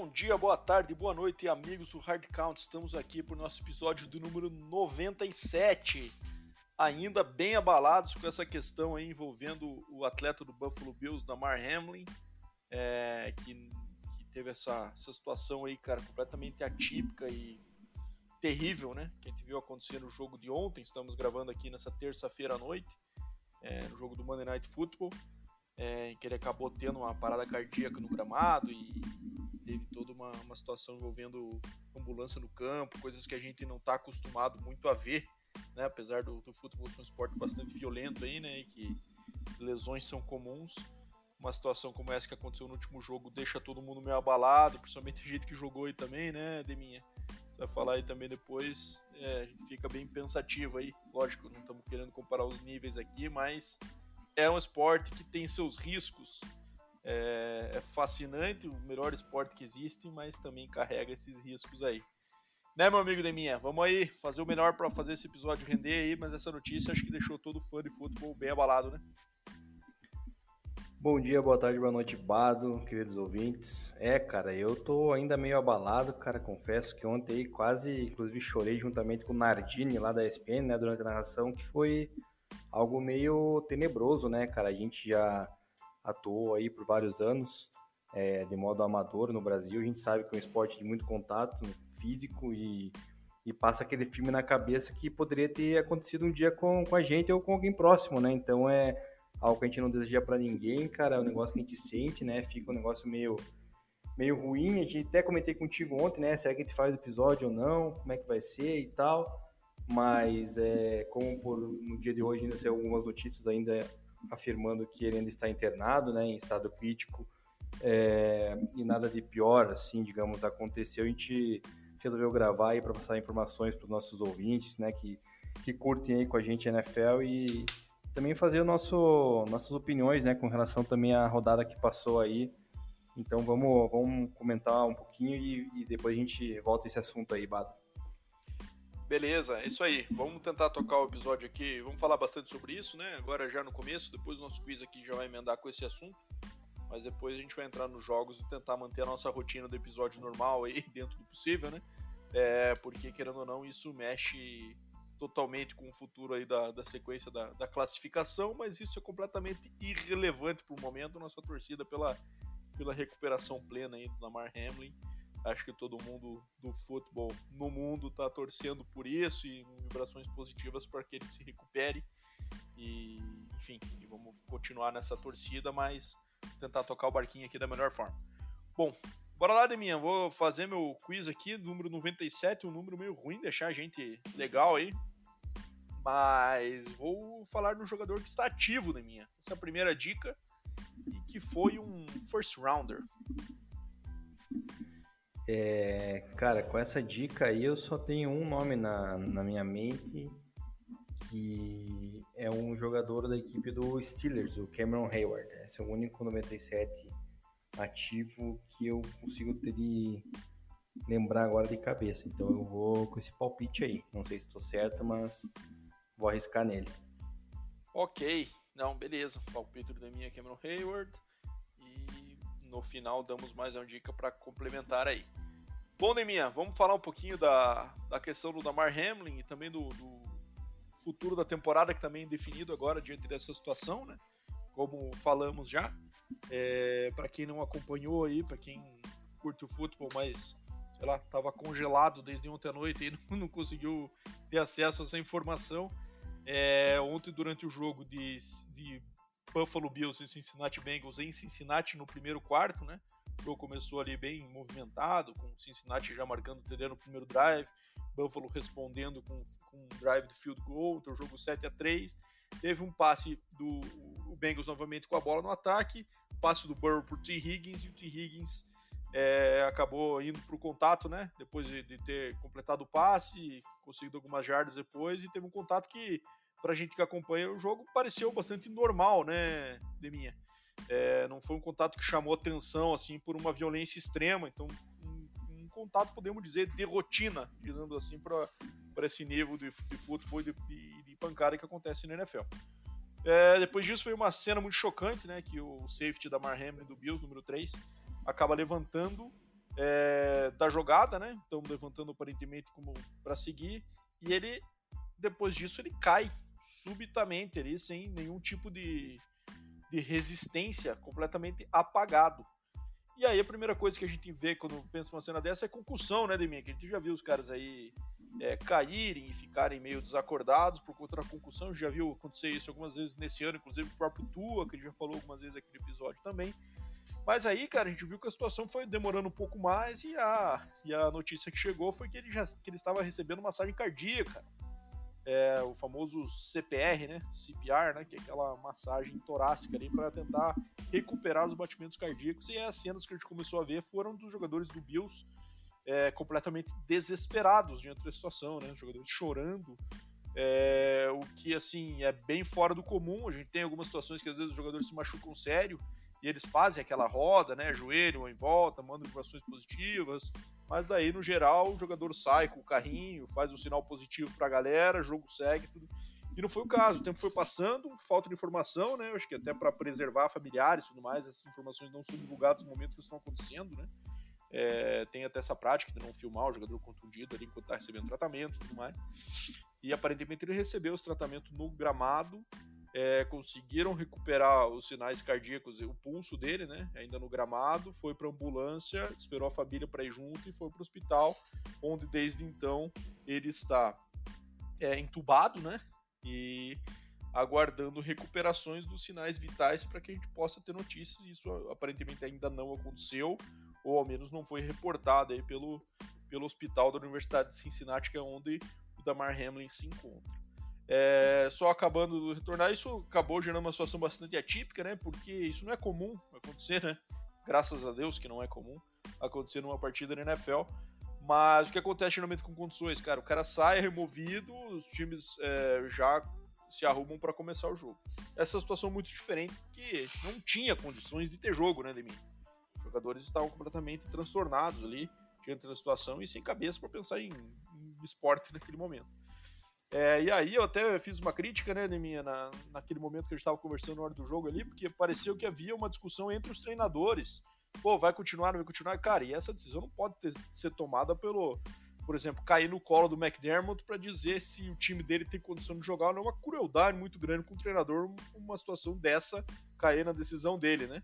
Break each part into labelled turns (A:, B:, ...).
A: Bom dia, boa tarde, boa noite, amigos do Hard Count. Estamos aqui para o nosso episódio do número 97. Ainda bem abalados com essa questão aí envolvendo o atleta do Buffalo Bills, Damar Hamlin, é, que, que, teve essa, essa situação aí, cara, completamente atípica e terrível, né? Que a gente viu acontecer no jogo de ontem. Estamos gravando aqui nessa terça-feira à noite, é, no jogo do Monday Night Football, é, que ele acabou tendo uma parada cardíaca no gramado e teve toda uma, uma situação envolvendo ambulância no campo, coisas que a gente não está acostumado muito a ver, né? Apesar do, do futebol ser um esporte bastante violento aí, né? E que lesões são comuns. Uma situação como essa que aconteceu no último jogo deixa todo mundo meio abalado, principalmente o jeito que jogou aí também, né, Deminha? Você vai falar aí também depois, é, a gente fica bem pensativo aí. Lógico, não estamos querendo comparar os níveis aqui, mas é um esporte que tem seus riscos é, é, fascinante, o melhor esporte que existe, mas também carrega esses riscos aí. Né, meu amigo Deminha? Vamos aí fazer o melhor para fazer esse episódio render aí, mas essa notícia acho que deixou todo fã de futebol bem abalado, né?
B: Bom dia, boa tarde, boa noite, Bado, queridos ouvintes. É, cara, eu tô ainda meio abalado, cara, confesso que ontem aí quase, inclusive, chorei juntamente com o Nardini lá da ESPN, né, durante a narração, que foi algo meio tenebroso, né, cara? A gente já atuou aí por vários anos é, de modo amador no Brasil. A gente sabe que é um esporte de muito contato físico e, e passa aquele filme na cabeça que poderia ter acontecido um dia com, com a gente ou com alguém próximo, né? Então é algo que a gente não deseja para ninguém, cara. É um negócio que a gente sente, né? Fica um negócio meio meio ruim. A gente até comentei contigo ontem, né? Será que a gente faz episódio ou não? Como é que vai ser e tal. Mas é, como por, no dia de hoje ainda saiu algumas notícias ainda afirmando que ele ainda está internado, né, em estado crítico, é, e nada de pior, assim, digamos, aconteceu. A gente resolveu gravar aí para passar informações para os nossos ouvintes, né, que, que curtem aí com a gente a NFL e também fazer o nosso, nossas opiniões, né, com relação também à rodada que passou aí. Então vamos, vamos comentar um pouquinho e, e depois a gente volta esse assunto aí, Bado.
A: Beleza, é isso aí. Vamos tentar tocar o episódio aqui. Vamos falar bastante sobre isso, né? Agora já no começo, depois o nosso quiz aqui já vai emendar com esse assunto. Mas depois a gente vai entrar nos jogos e tentar manter a nossa rotina do episódio normal aí, dentro do possível, né? É, porque, querendo ou não, isso mexe totalmente com o futuro aí da, da sequência da, da classificação, mas isso é completamente irrelevante para o momento. Nossa torcida pela, pela recuperação plena aí do Lamar Hamlin Acho que todo mundo do futebol no mundo está torcendo por isso e vibrações positivas para que ele se recupere. E, enfim, e vamos continuar nessa torcida, mas tentar tocar o barquinho aqui da melhor forma. Bom, bora lá, Deminha. Vou fazer meu quiz aqui, número 97, um número meio ruim, deixar a gente legal aí. Mas vou falar no jogador que está ativo, Deminha. Essa é a primeira dica. E que foi um first rounder.
B: É, cara, com essa dica aí eu só tenho um nome na, na minha mente que é um jogador da equipe do Steelers, o Cameron Hayward. Esse é o único 97 ativo que eu consigo ter de lembrar agora de cabeça. Então eu vou com esse palpite aí. Não sei se estou certo, mas vou arriscar nele.
A: Ok, não, beleza. Palpite da minha Cameron Hayward no final damos mais uma dica para complementar aí. Bom, Neminha, vamos falar um pouquinho da, da questão do Damar Hamlin e também do, do futuro da temporada, que também é definido agora diante dessa situação, né? Como falamos já. É, para quem não acompanhou aí, para quem curte o futebol, mas sei lá, estava congelado desde ontem à noite e não, não conseguiu ter acesso a essa informação. É, ontem, durante o jogo de, de Buffalo Bills e Cincinnati Bengals em Cincinnati no primeiro quarto, né? O jogo começou ali bem movimentado, com Cincinnati já marcando o TD no primeiro drive, Buffalo respondendo com, com um drive de field goal, então jogo 7 a 3 Teve um passe do o Bengals novamente com a bola no ataque, passe do Burrow por T. Higgins, e o T. Higgins é, acabou indo para o contato, né? Depois de, de, ter completado o passe, conseguido algumas jardas depois, e teve um contato que, para a gente que acompanha o jogo, pareceu bastante normal, né, Deminha? É, não foi um contato que chamou atenção assim por uma violência extrema, então um, um contato podemos dizer de rotina, dizendo assim para esse nível de, de futebol e de, de, de, pancada que acontece na NFL. É, depois disso foi uma cena muito chocante, né, que o safety da Marham do Bills, número 3, acaba levantando é, da jogada, né? Estão levantando aparentemente como para seguir e ele depois disso ele cai subitamente ali sem nenhum tipo de, de resistência, completamente apagado. E aí a primeira coisa que a gente vê quando pensa uma cena dessa é concussão, né, Deminha? Que a gente já viu os caras aí é, caírem e ficarem meio desacordados por conta da concussão. Já viu acontecer isso algumas vezes nesse ano, inclusive o próprio Tua, que a gente já falou algumas vezes aqui no episódio também. Mas aí, cara, a gente viu que a situação foi demorando um pouco mais e a, e a notícia que chegou foi que ele já que ele estava recebendo massagem cardíaca é, o famoso CPR, né? CPR, né? Que é aquela massagem torácica ali para tentar recuperar os batimentos cardíacos. E as cenas que a gente começou a ver foram dos jogadores do Bills é, completamente desesperados diante da situação, né? Os jogadores chorando. É, o que assim é bem fora do comum. A gente tem algumas situações que às vezes os jogadores se machucam sério e eles fazem aquela roda, né? Joelho em volta, mandam vibrações positivas, mas daí, no geral, o jogador sai com o carrinho, faz um sinal positivo para a galera, jogo segue, tudo. E não foi o caso, o tempo foi passando, falta de informação, né? Acho que até para preservar familiares e tudo mais, essas informações não são divulgadas no momento que estão acontecendo, né? É, tem até essa prática de não filmar o jogador contundido ali enquanto está recebendo tratamento e tudo mais. E aparentemente ele recebeu esse tratamento no gramado é, conseguiram recuperar os sinais cardíacos, o pulso dele, né? Ainda no gramado, foi para ambulância, esperou a família para ir junto e foi para o hospital, onde desde então ele está é, entubado, né? E aguardando recuperações dos sinais vitais para que a gente possa ter notícias. Isso aparentemente ainda não aconteceu, ou ao menos não foi reportado aí pelo, pelo hospital da Universidade de Cincinnati, que é onde o Damar Hamlin se encontra. É, só acabando de retornar, isso acabou gerando uma situação bastante atípica, né? Porque isso não é comum acontecer, né? Graças a Deus que não é comum acontecer numa partida na NFL. Mas o que acontece geralmente com condições, cara? O cara sai removido, os times é, já se arrumam para começar o jogo. Essa situação é muito diferente porque não tinha condições de ter jogo, né, Demi? Os jogadores estavam completamente transtornados ali diante da situação e sem cabeça para pensar em, em esporte naquele momento. É, e aí eu até fiz uma crítica, né, minha na, naquele momento que a gente estava conversando na hora do jogo ali, porque pareceu que havia uma discussão entre os treinadores. Pô, vai continuar, não vai continuar? Cara, e essa decisão não pode ter, ser tomada pelo, por exemplo, cair no colo do McDermott para dizer se o time dele tem condição de jogar ou não. É uma crueldade muito grande com o treinador, uma situação dessa cair na decisão dele, né?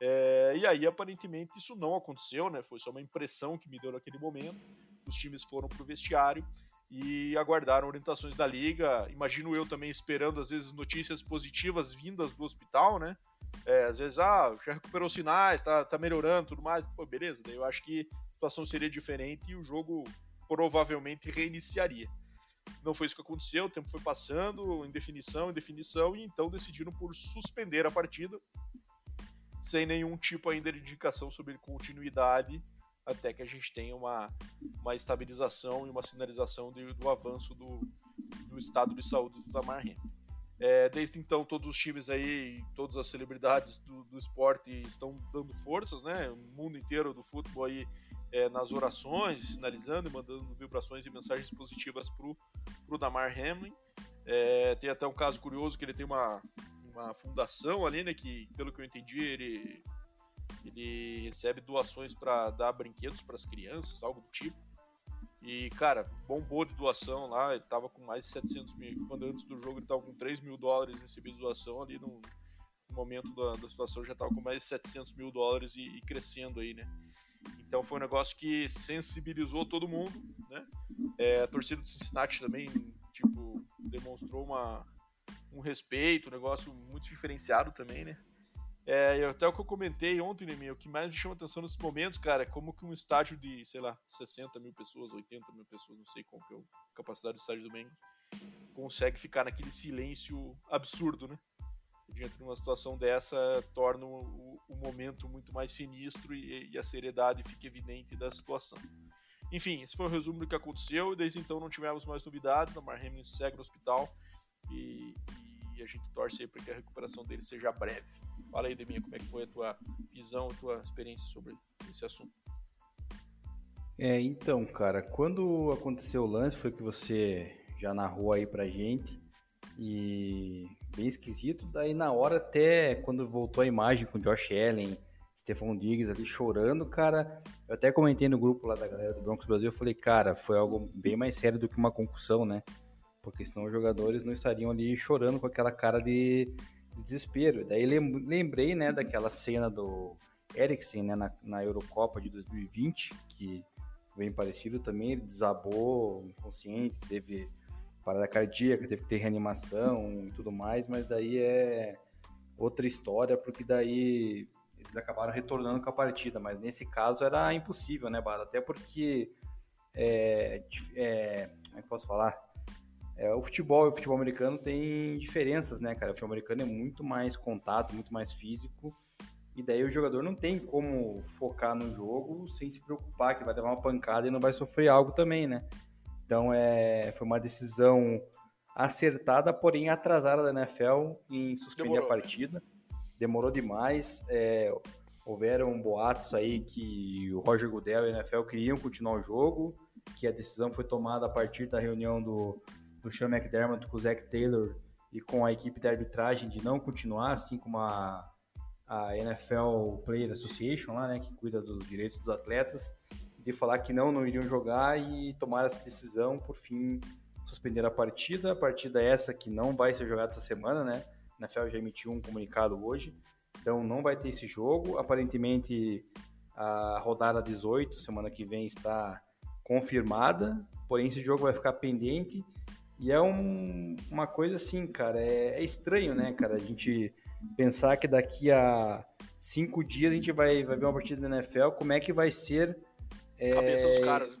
A: É, e aí, aparentemente, isso não aconteceu, né? Foi só uma impressão que me deu naquele momento. Os times foram pro vestiário e aguardaram orientações da liga. Imagino eu também esperando, às vezes, notícias positivas vindas do hospital, né? É, às vezes, ah, já recuperou sinais, tá, tá melhorando tudo mais. Pô, beleza, daí eu acho que a situação seria diferente e o jogo provavelmente reiniciaria. Não foi isso que aconteceu, o tempo foi passando, indefinição, indefinição, e então decidiram por suspender a partida, sem nenhum tipo ainda de indicação sobre continuidade até que a gente tenha uma, uma estabilização e uma sinalização de, do avanço do, do estado de saúde do Tamar É, desde então, todos os times aí, todas as celebridades do, do, esporte estão dando forças, né? O mundo inteiro do futebol aí é, nas orações, sinalizando e mandando vibrações e mensagens positivas pro, pro Damar Hamlin. É, tem até um caso curioso que ele tem uma, uma fundação ali, né? Que, pelo que eu entendi, ele ele recebe doações para dar brinquedos para as crianças, algo do tipo. E, cara, bombou de doação lá, ele tava com mais de 700 mil. Quando antes do jogo ele tava com 3 mil dólares recebidos de doação, ali no, no momento da, da, situação já tava com mais de 700 mil dólares e, e, crescendo aí, né? Então foi um negócio que sensibilizou todo mundo, né? É, a torcida do Cincinnati também, tipo, demonstrou uma, um respeito, um negócio muito diferenciado também, né? É, até o que eu comentei ontem, né, o que mais me chama atenção nesses momentos, cara, é como que um estádio de, sei lá, 60 mil pessoas, 80 mil pessoas, não sei qual que é a capacidade do estádio do Bengals, consegue ficar naquele silêncio absurdo, né? Diante de uma situação dessa, torna o, o momento muito mais sinistro e, e, a seriedade fica evidente da situação. Enfim, esse foi o resumo do que aconteceu, e desde então não tivemos mais novidades, a Mar Hamlin segue no hospital e, e a gente torce para que a recuperação dele seja breve. Fala aí, Deminha, como é que foi a tua visão, a tua experiência sobre esse assunto?
B: É, então, cara, quando aconteceu o lance, foi que você já narrou aí pra gente, e bem esquisito. Daí, na hora, até quando voltou a imagem com Josh Allen Stefan Diggs ali chorando, cara. Eu até comentei no grupo lá da galera do Broncos Brasil, eu falei, cara, foi algo bem mais sério do que uma concussão, né? Porque senão os jogadores não estariam ali chorando com aquela cara de desespero. Daí lembrei, né, daquela cena do Eriksen, né, na, na Eurocopa de 2020, que bem parecido também, ele desabou inconsciente, teve parada cardíaca, teve que ter reanimação e tudo mais, mas daí é outra história, porque daí eles acabaram retornando com a partida, mas nesse caso era impossível, né, Bada? Até porque, é, é, como é que posso falar? É, o futebol e o futebol americano tem diferenças, né, cara? O futebol americano é muito mais contato, muito mais físico, e daí o jogador não tem como focar no jogo sem se preocupar que vai levar uma pancada e não vai sofrer algo também, né? Então é, foi uma decisão acertada, porém atrasada da NFL em suspender Demorou. a partida. Demorou demais. É, houveram boatos aí que o Roger Goodell e a NFL queriam continuar o jogo, que a decisão foi tomada a partir da reunião do, do Sean McDermott com o Zach Taylor e com a equipe de arbitragem de não continuar, assim como a a NFL Player Association lá, né, que cuida dos direitos dos atletas, de falar que não, não iriam jogar e tomar essa decisão, por fim, suspender a partida. A partida essa que não vai ser jogada essa semana, né? A NFL já emitiu um comunicado hoje, então não vai ter esse jogo. Aparentemente, a rodada 18, semana que vem, está confirmada, porém esse jogo vai ficar pendente. E é um, uma coisa assim, cara, é, é estranho, né, cara? A gente pensar que daqui a cinco dias a gente vai, vai ver uma partida da NFL, como é que vai ser
A: é, cabeça dos caras.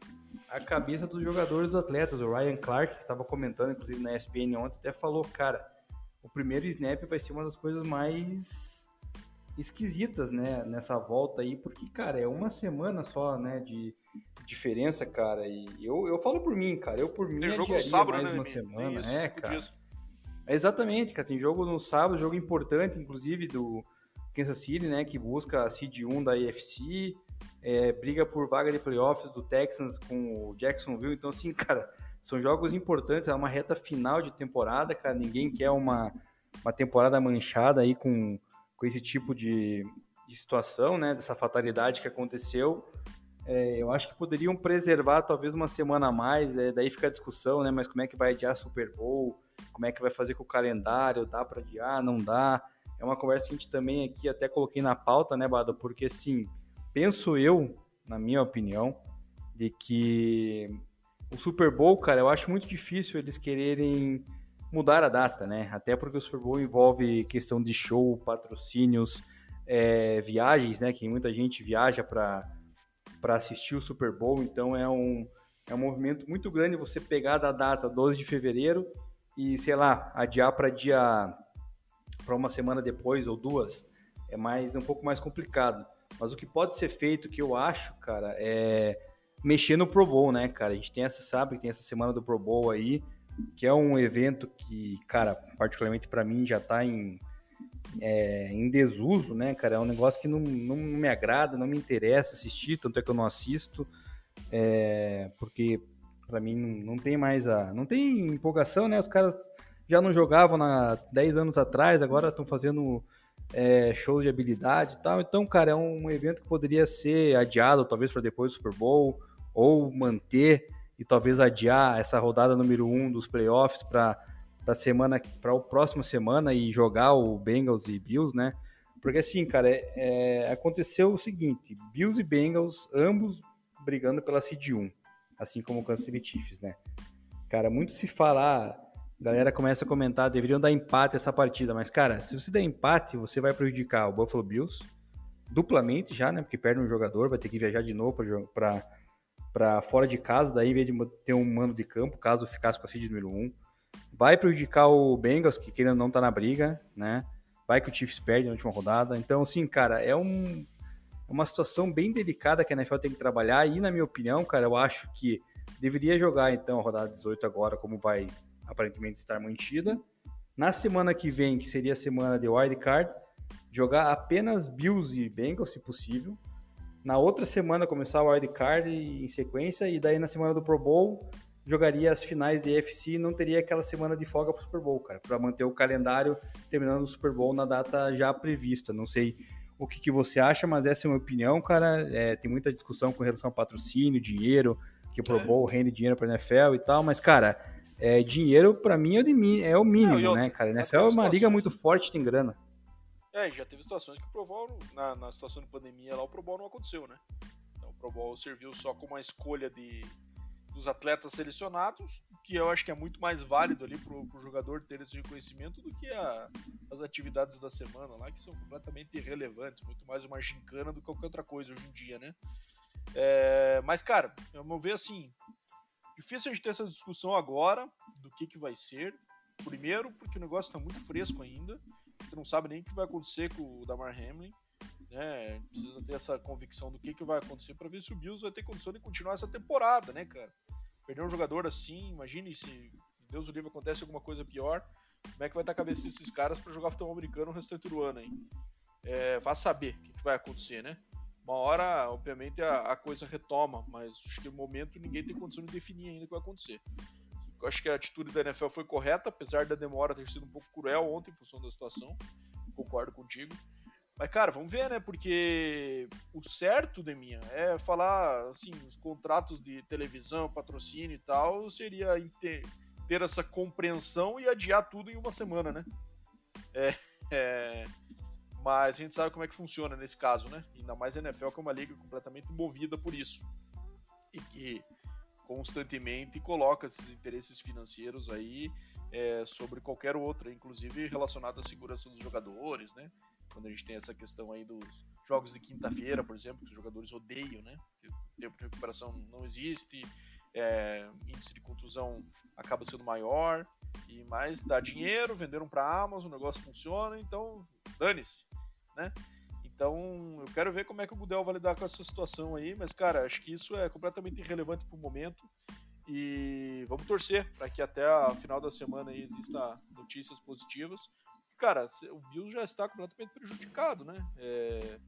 B: a cabeça dos jogadores, dos atletas. O Ryan Clark, que estava comentando, inclusive na ESPN ontem, até falou, cara, o primeiro snap vai ser uma das coisas mais esquisitas, né, nessa volta aí, porque, cara, é uma semana só, né, de diferença, cara, e eu, eu falo por mim, cara, eu por mim
A: Tem jogo no sábado, mais
B: né,
A: uma
B: semana, isso, é, cara. É exatamente, cara. Tem jogo no sábado, jogo importante, inclusive, do Kansas City, né? Que busca a seed 1 da AFC, é, briga por vaga de playoffs do Texans com o Jacksonville. Então, assim, cara, são jogos importantes. É uma reta final de temporada, cara. Ninguém quer uma, uma temporada manchada aí com, com esse tipo de, de situação, né? Dessa fatalidade que aconteceu. É, eu acho que poderiam preservar talvez uma semana a mais. É, daí fica a discussão, né? Mas como é que vai adiar Super Bowl? como é que vai fazer com o calendário, dá para adiar, não dá. É uma conversa que a gente também aqui até coloquei na pauta, né, Bada? Porque, sim, penso eu, na minha opinião, de que o Super Bowl, cara, eu acho muito difícil eles quererem mudar a data, né? Até porque o Super Bowl envolve questão de show, patrocínios, é, viagens, né? Que muita gente viaja para assistir o Super Bowl, então é um, é um movimento muito grande você pegar da data 12 de fevereiro e, sei lá, adiar para dia para uma semana depois ou duas é mais um pouco mais complicado. Mas o que pode ser feito, que eu acho, cara, é mexer no Pro Bowl, né, cara? A gente tem essa, sabe, tem essa semana do Pro Bowl aí, que é um evento que, cara, particularmente para mim já tá em, é, em desuso, né, cara? É um negócio que não, não me agrada, não me interessa assistir, tanto é que eu não assisto, é, porque para mim não, não tem mais a. Não tem empolgação, né? Os caras já não jogavam há 10 anos atrás, agora estão fazendo é, shows de habilidade e tal. Então, cara, é um evento que poderia ser adiado, talvez para depois do Super Bowl, ou manter e talvez adiar essa rodada número 1 um dos playoffs para para semana para a próxima semana e jogar o Bengals e Bills, né? Porque assim, cara, é, é, aconteceu o seguinte: Bills e Bengals ambos brigando pela seed 1 assim como o Kansas City Chiefs, né? Cara, muito se falar, a galera começa a comentar, deveriam dar empate essa partida, mas cara, se você der empate, você vai prejudicar o Buffalo Bills duplamente já, né? Porque perde um jogador, vai ter que viajar de novo para para fora de casa, daí em vez de ter um mando de campo, caso ficasse com a seed número 1. Vai prejudicar o Bengals, que querendo não tá na briga, né? Vai que o Chiefs perde na última rodada. Então, assim, cara, é um é uma situação bem delicada que a NFL tem que trabalhar e, na minha opinião, cara, eu acho que deveria jogar então a rodada 18 agora, como vai aparentemente estar mantida. Na semana que vem, que seria a semana de wild card, jogar apenas Bills e Bengals, se possível. Na outra semana começar o wild card em sequência e daí na semana do Pro Bowl jogaria as finais de EFC e não teria aquela semana de folga para o Super Bowl, cara, para manter o calendário terminando o Super Bowl na data já prevista. Não sei o que, que você acha, mas essa é a minha opinião, cara. É, tem muita discussão com relação ao patrocínio, dinheiro, que o Pro é. Bowl rende dinheiro para NFL e tal, mas, cara, é, dinheiro para mim é, de, é o mínimo, Não, né, cara? NFL é uma liga muito forte, tem grana.
A: É, já teve situações que o Pro Bowl, na, na situação de pandemia lá, o Pro Bowl não aconteceu, né? Então o Pro Bowl serviu só como uma escolha de, dos atletas selecionados, que eu acho que é muito mais válido ali pro, pro jogador ter esse reconhecimento do que a, as atividades da semana lá, que são completamente irrelevantes, muito mais uma gincana do que qualquer outra coisa hoje em dia, né? É, mas, cara, eu vou ver assim, difícil a gente ter essa discussão agora do que, que vai ser. Primeiro, porque o negócio está muito fresco ainda, a gente não sabe nem o que vai acontecer com o Damar Hamlin. Né? Precisa ter essa convicção do que, que vai acontecer para ver se o Bills vai ter condição de continuar essa temporada, né, cara? Perder um jogador assim, imagine se Deus o livre acontece alguma coisa pior, como é que vai estar a cabeça desses caras para jogar futebol americano o restante do ano, hein? É, vá saber o que, que vai acontecer, né? Uma hora, obviamente, a, a, coisa retoma, mas acho que no momento ninguém tem condição de definir ainda o que vai acontecer. Eu acho que a atitude da NFL foi correta, apesar da demora ter sido um pouco cruel ontem em função da situação. Concordo contigo. Mas, cara, vamos ver, né? Porque o certo, Deminha, é falar, assim, os contratos de televisão, patrocínio e tal, seria ter, ter essa compreensão e adiar tudo em uma semana, né? É, é, mas a gente sabe como é que funciona nesse caso, né? Ainda mais a NFL, que é uma liga completamente movida por isso. E que constantemente coloca esses interesses financeiros aí é, sobre qualquer outra, inclusive relacionado à segurança dos jogadores, né? Quando a gente tem essa questão aí dos jogos de quinta-feira, por exemplo, que os jogadores odeiam, né? Tempo de recuperação não existe, é, índice de contusão acaba sendo maior, e mais dá dinheiro, venderam para a Amazon, o negócio funciona, então dane-se, né? Então eu quero ver como é que o Gudel vai lidar com essa situação aí, mas cara, acho que isso é completamente irrelevante para o momento. E vamos torcer para que até a final da semana exista notícias positivas cara, o Bills já está completamente prejudicado, né? É,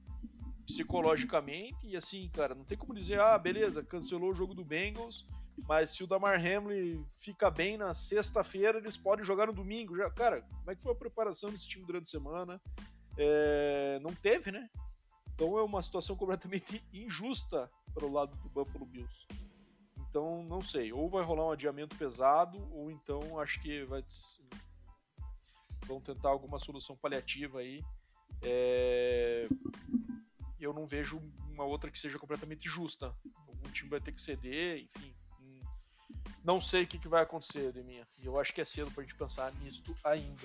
A: psicologicamente, e assim, cara, não tem como dizer, ah, beleza, cancelou o jogo do Bengals, mas se o Damar Hamlin fica bem na sexta-feira, eles podem jogar no domingo. Já, cara, como é que foi a preparação desse time durante a semana? É, não teve, né? Então é uma situação completamente injusta para o lado do Buffalo Bills. Então, não sei, ou vai rolar um adiamento pesado, ou então acho que vai vão tentar alguma solução paliativa aí. É... Eu não vejo uma outra que seja completamente justa. Algum time vai ter que ceder, enfim. Não sei o que, que vai acontecer, Deminha. E eu acho que é cedo pra gente pensar nisso ainda.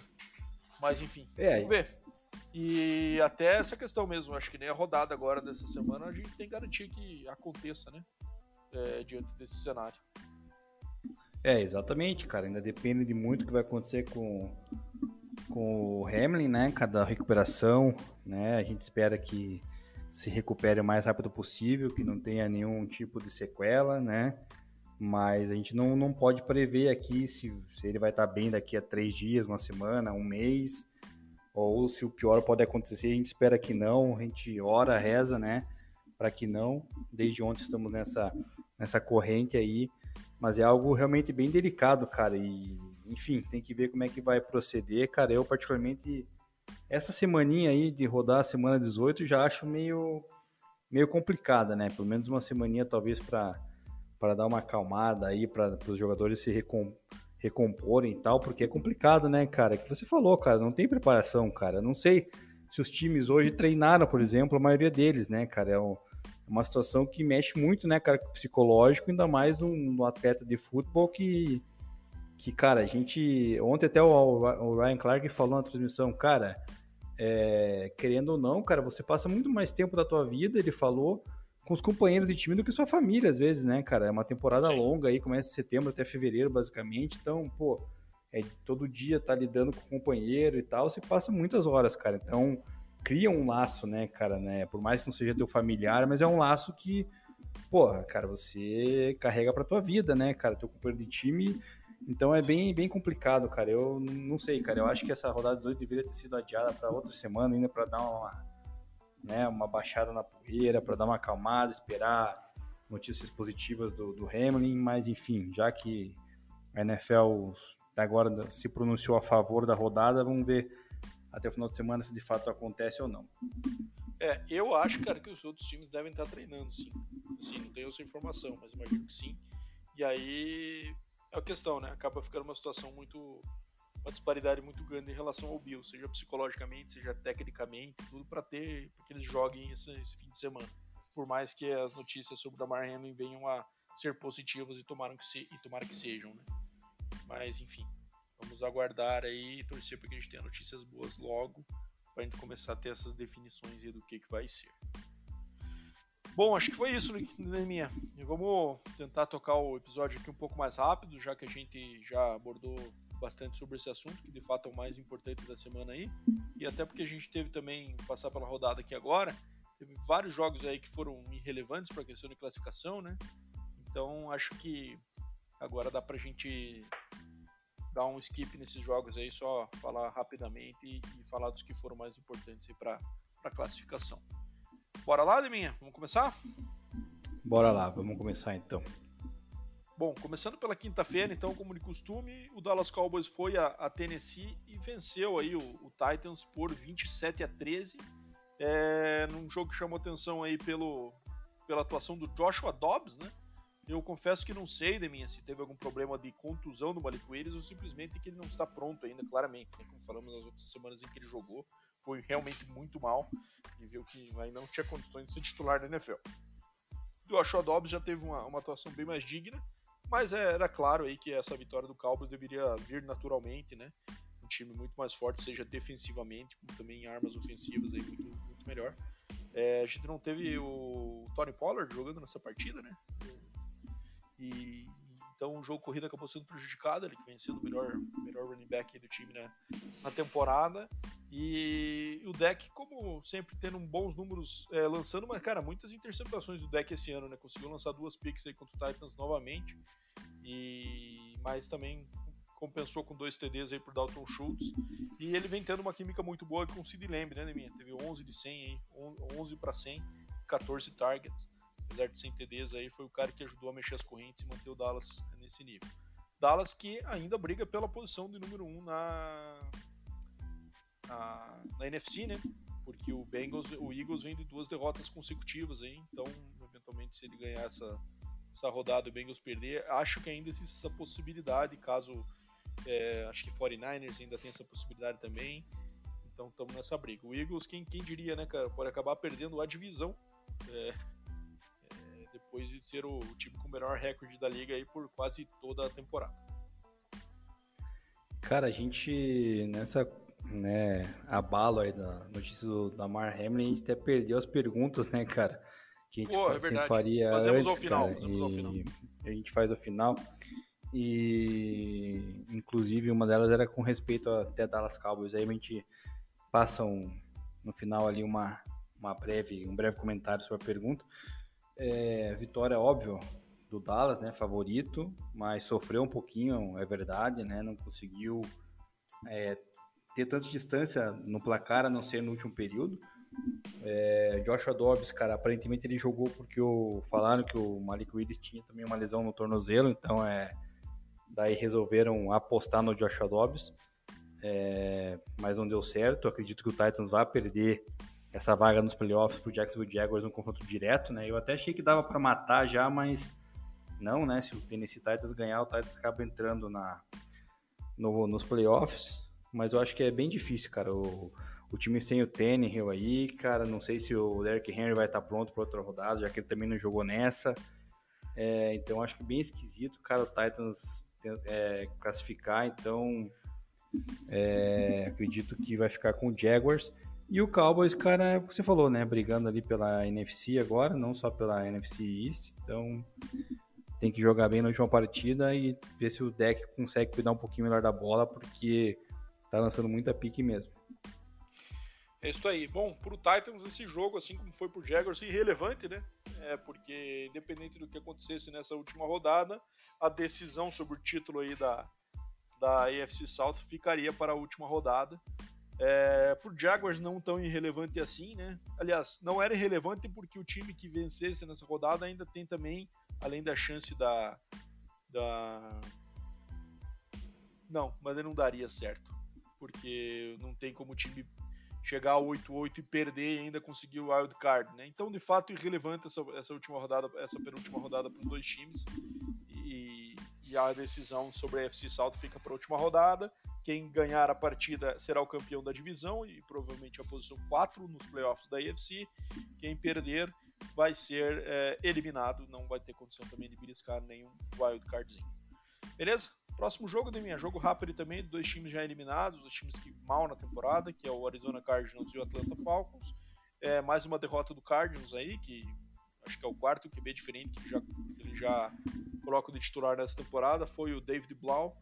A: Mas enfim, é, vamos ver. E até essa questão mesmo, acho que nem a rodada agora dessa semana a gente tem que garantir que aconteça, né? É, diante desse cenário.
B: É, exatamente, cara. Ainda depende de muito que vai acontecer com com o Hamlin, né? Cada recuperação, né? A gente espera que se recupere o mais rápido possível, que não tenha nenhum tipo de sequela, né? Mas a gente não, não pode prever aqui se, se ele vai estar bem daqui a três dias, uma semana, um mês, ou se o pior pode acontecer. A gente espera que não, a gente ora, reza, né? Para que não. Desde ontem estamos nessa, nessa corrente aí, mas é algo realmente bem delicado, cara. E enfim, tem que ver como é que vai proceder. Cara, eu particularmente essa semaninha aí de rodar a semana 18 já acho meio meio complicada, né? Pelo menos uma semaninha talvez para dar uma acalmada aí para os jogadores se recom, recomporem e tal, porque é complicado, né, cara? Que você falou, cara, não tem preparação, cara. Não sei se os times hoje treinaram, por exemplo, a maioria deles, né, cara? É um, uma situação que mexe muito, né, cara, psicológico, ainda mais no, no atleta de futebol que que, cara, a gente. Ontem até o, Ryan Clark falou na transmissão, cara, é, querendo ou não, cara, você passa muito mais tempo da tua vida, ele falou, com os companheiros de time do que sua família, às vezes, né, cara? É uma temporada Sim. longa aí, começa em setembro até fevereiro, basicamente. Então, pô, é, todo dia tá lidando com o companheiro e tal, você passa muitas horas, cara. Então, cria um laço, né, cara, né? Por mais que não seja teu familiar, mas é um laço que, porra, cara, você carrega pra tua vida, né, cara? Teu companheiro de time então é bem, bem complicado, cara. Eu não sei, cara. Eu acho que essa rodada 2 deveria ter sido adiada para outra semana ainda para dar uma, né, uma baixada na poeira, para dar uma acalmada, esperar notícias positivas do, do Hamlin, mas enfim, já que a NFL agora se pronunciou a favor da rodada, vamos ver até o final de semana se de fato acontece ou não.
A: É, eu acho, cara, que os outros times devem estar treinando, sim. Assim, não tenho essa informação, mas imagino que sim. E aí é a questão, né? Acaba ficando uma situação muito. uma disparidade muito grande em relação ao Bill, seja psicologicamente, seja tecnicamente, tudo para ter, para que eles joguem esse, esse, fim de semana. Por mais que as notícias sobre o Damar Hamlin venham a ser positivas e tomaram que, se, e tomara que sejam, né? Mas enfim, vamos aguardar aí e torcer para que a gente tenha notícias boas logo para a gente começar a ter essas definições aí do que, que vai ser. Bom, acho que foi isso, minha. E vamos tentar tocar o episódio aqui um pouco mais rápido, já que a gente já abordou bastante sobre esse assunto, que de fato é o mais importante da semana aí. E até porque a gente teve também, passar pela rodada aqui agora, teve vários jogos aí que foram irrelevantes para a questão de classificação, né? Então acho que agora dá pra gente dar um skip nesses jogos aí, só falar rapidamente e, e falar dos que foram mais importantes para a classificação. Bora lá, Leminha? Vamos começar?
B: Bora lá, vamos começar então.
A: Bom, começando pela quinta-feira, então, como de costume, o Dallas Cowboys foi a, a Tennessee e venceu aí o, o, Titans por 27 a 13, é, num jogo que chamou atenção aí pelo, pela atuação do Joshua Dobbs, né? Eu confesso que não sei, Deminha, se teve algum problema de contusão do Malik Willis ou simplesmente que ele não está pronto ainda, claramente. Né? Como falamos nas outras semanas em que ele jogou, foi realmente muito mal e viu que ainda não tinha condições de ser titular da NFL. O Joshua Dobbs já teve uma, uma atuação bem mais digna, mas é, era claro aí que essa vitória do Cowboys deveria vir naturalmente, né? Um time muito mais forte, seja defensivamente, como também em armas ofensivas aí muito, muito melhor. É, a gente não teve o Tony Pollard jogando nessa partida, né? E então o jogo corrido acabou sendo prejudicado, ele que vem sendo o melhor, melhor running back do time né, na temporada. E o deck, como sempre, tendo bons números é, lançando, mas cara, muitas interceptações do deck esse ano, né? Conseguiu lançar duas picks aí contra o Titans novamente. E mas também compensou com dois TDs aí por Dalton Schultz. E ele vem tendo uma química muito boa com o Sid Lamb, né, Neminha? Teve 11 de 100 aí, 11 para 100, 14 targets apesar de sem TDs aí, foi o cara que ajudou a mexer as correntes e manter o Dallas nesse nível. Dallas que ainda briga pela posição de número 1 um na, na, na, NFC, né? Porque o Bengals, o Eagles vem de duas derrotas consecutivas aí, então eventualmente se ele ganhar essa, essa rodada e o Bengals perder, acho que ainda existe essa possibilidade, caso é, acho que 49ers ainda tem essa possibilidade também. Então estamos nessa briga. O Eagles, quem, quem diria, né, cara, pode acabar perdendo a divisão. É, depois de ser o, time com o melhor recorde da liga aí por quase toda a temporada.
B: Cara, a gente nessa né, abalo aí da notícia do Damar Hamlin, a gente até perdeu as perguntas, né, cara? Que a gente
A: Pô, é
B: faria
A: fazemos
B: antes,
A: ao final,
B: cara,
A: fazemos ao final.
B: A gente faz ao final. E inclusive uma delas era com respeito até Dallas Cowboys. Aí a gente passa um, no final ali uma, uma breve, um breve comentário sobre a pergunta. É, vitória, óbvio, do Dallas, né? Favorito, mas sofreu um pouquinho, é verdade, né? Não conseguiu é, ter tanta distância no placar, a não ser no último período. É, Joshua Dobbs, cara, aparentemente ele jogou porque o, falaram que o Malik Willis tinha também uma lesão no tornozelo, então é. Daí resolveram apostar no Joshua Dobbs, é, mas não deu certo. acredito que o Titans vai perder essa vaga nos playoffs pro Jacksonville Jaguars no confronto direto, né? Eu até achei que dava para matar já, mas não, né? Se o Tennessee Titans ganhar, o Titans acaba entrando na, no, nos playoffs. Mas eu acho que é bem difícil, cara. O, o time sem o Tannehill aí, cara, não sei se o Derrick Henry vai estar pronto para outra rodada, já que ele também não jogou nessa. É, então acho que bem esquisito, cara, o Titans é, classificar. Então é, acredito que vai ficar com o Jaguars. E o Cowboys, cara, é o que você falou, né? Brigando ali pela NFC agora, não só pela NFC East. Então tem que jogar bem na última partida e ver se o deck consegue cuidar um pouquinho melhor da bola, porque tá lançando muita pique mesmo.
A: É isso aí. Bom, pro Titans esse jogo, assim como foi pro Jaguars, irrelevante, né? É porque independente do que acontecesse nessa última rodada, a decisão sobre o título aí da, da AFC South ficaria para a última rodada. É, pro Jaguars não tão irrelevante assim, né? Aliás, não era irrelevante porque o time que vencesse nessa rodada ainda tem também, além da chance da. da... Não, mas não daria certo. Porque não tem como o time chegar a 8-8 e perder e ainda conseguir o wild card, né? Então, de fato, irrelevante essa, essa última rodada, essa penúltima rodada para os dois times e, e, a decisão sobre a FC South fica para a última rodada. Quem ganhar a partida será o campeão da divisão e provavelmente a posição 4 nos playoffs da AFC. Quem perder vai ser é, eliminado, não vai ter condição também de beliscar nenhum wild cardzinho. Beleza? Próximo jogo, Deminha, jogo rápido também, dois times já eliminados, dois times que mal na temporada, que é o Arizona Cardinals e o Atlanta Falcons. É, mais uma derrota do Cardinals aí, que acho que é o quarto QB diferente que já, ele já coloca de titular nessa temporada, foi o David Blau.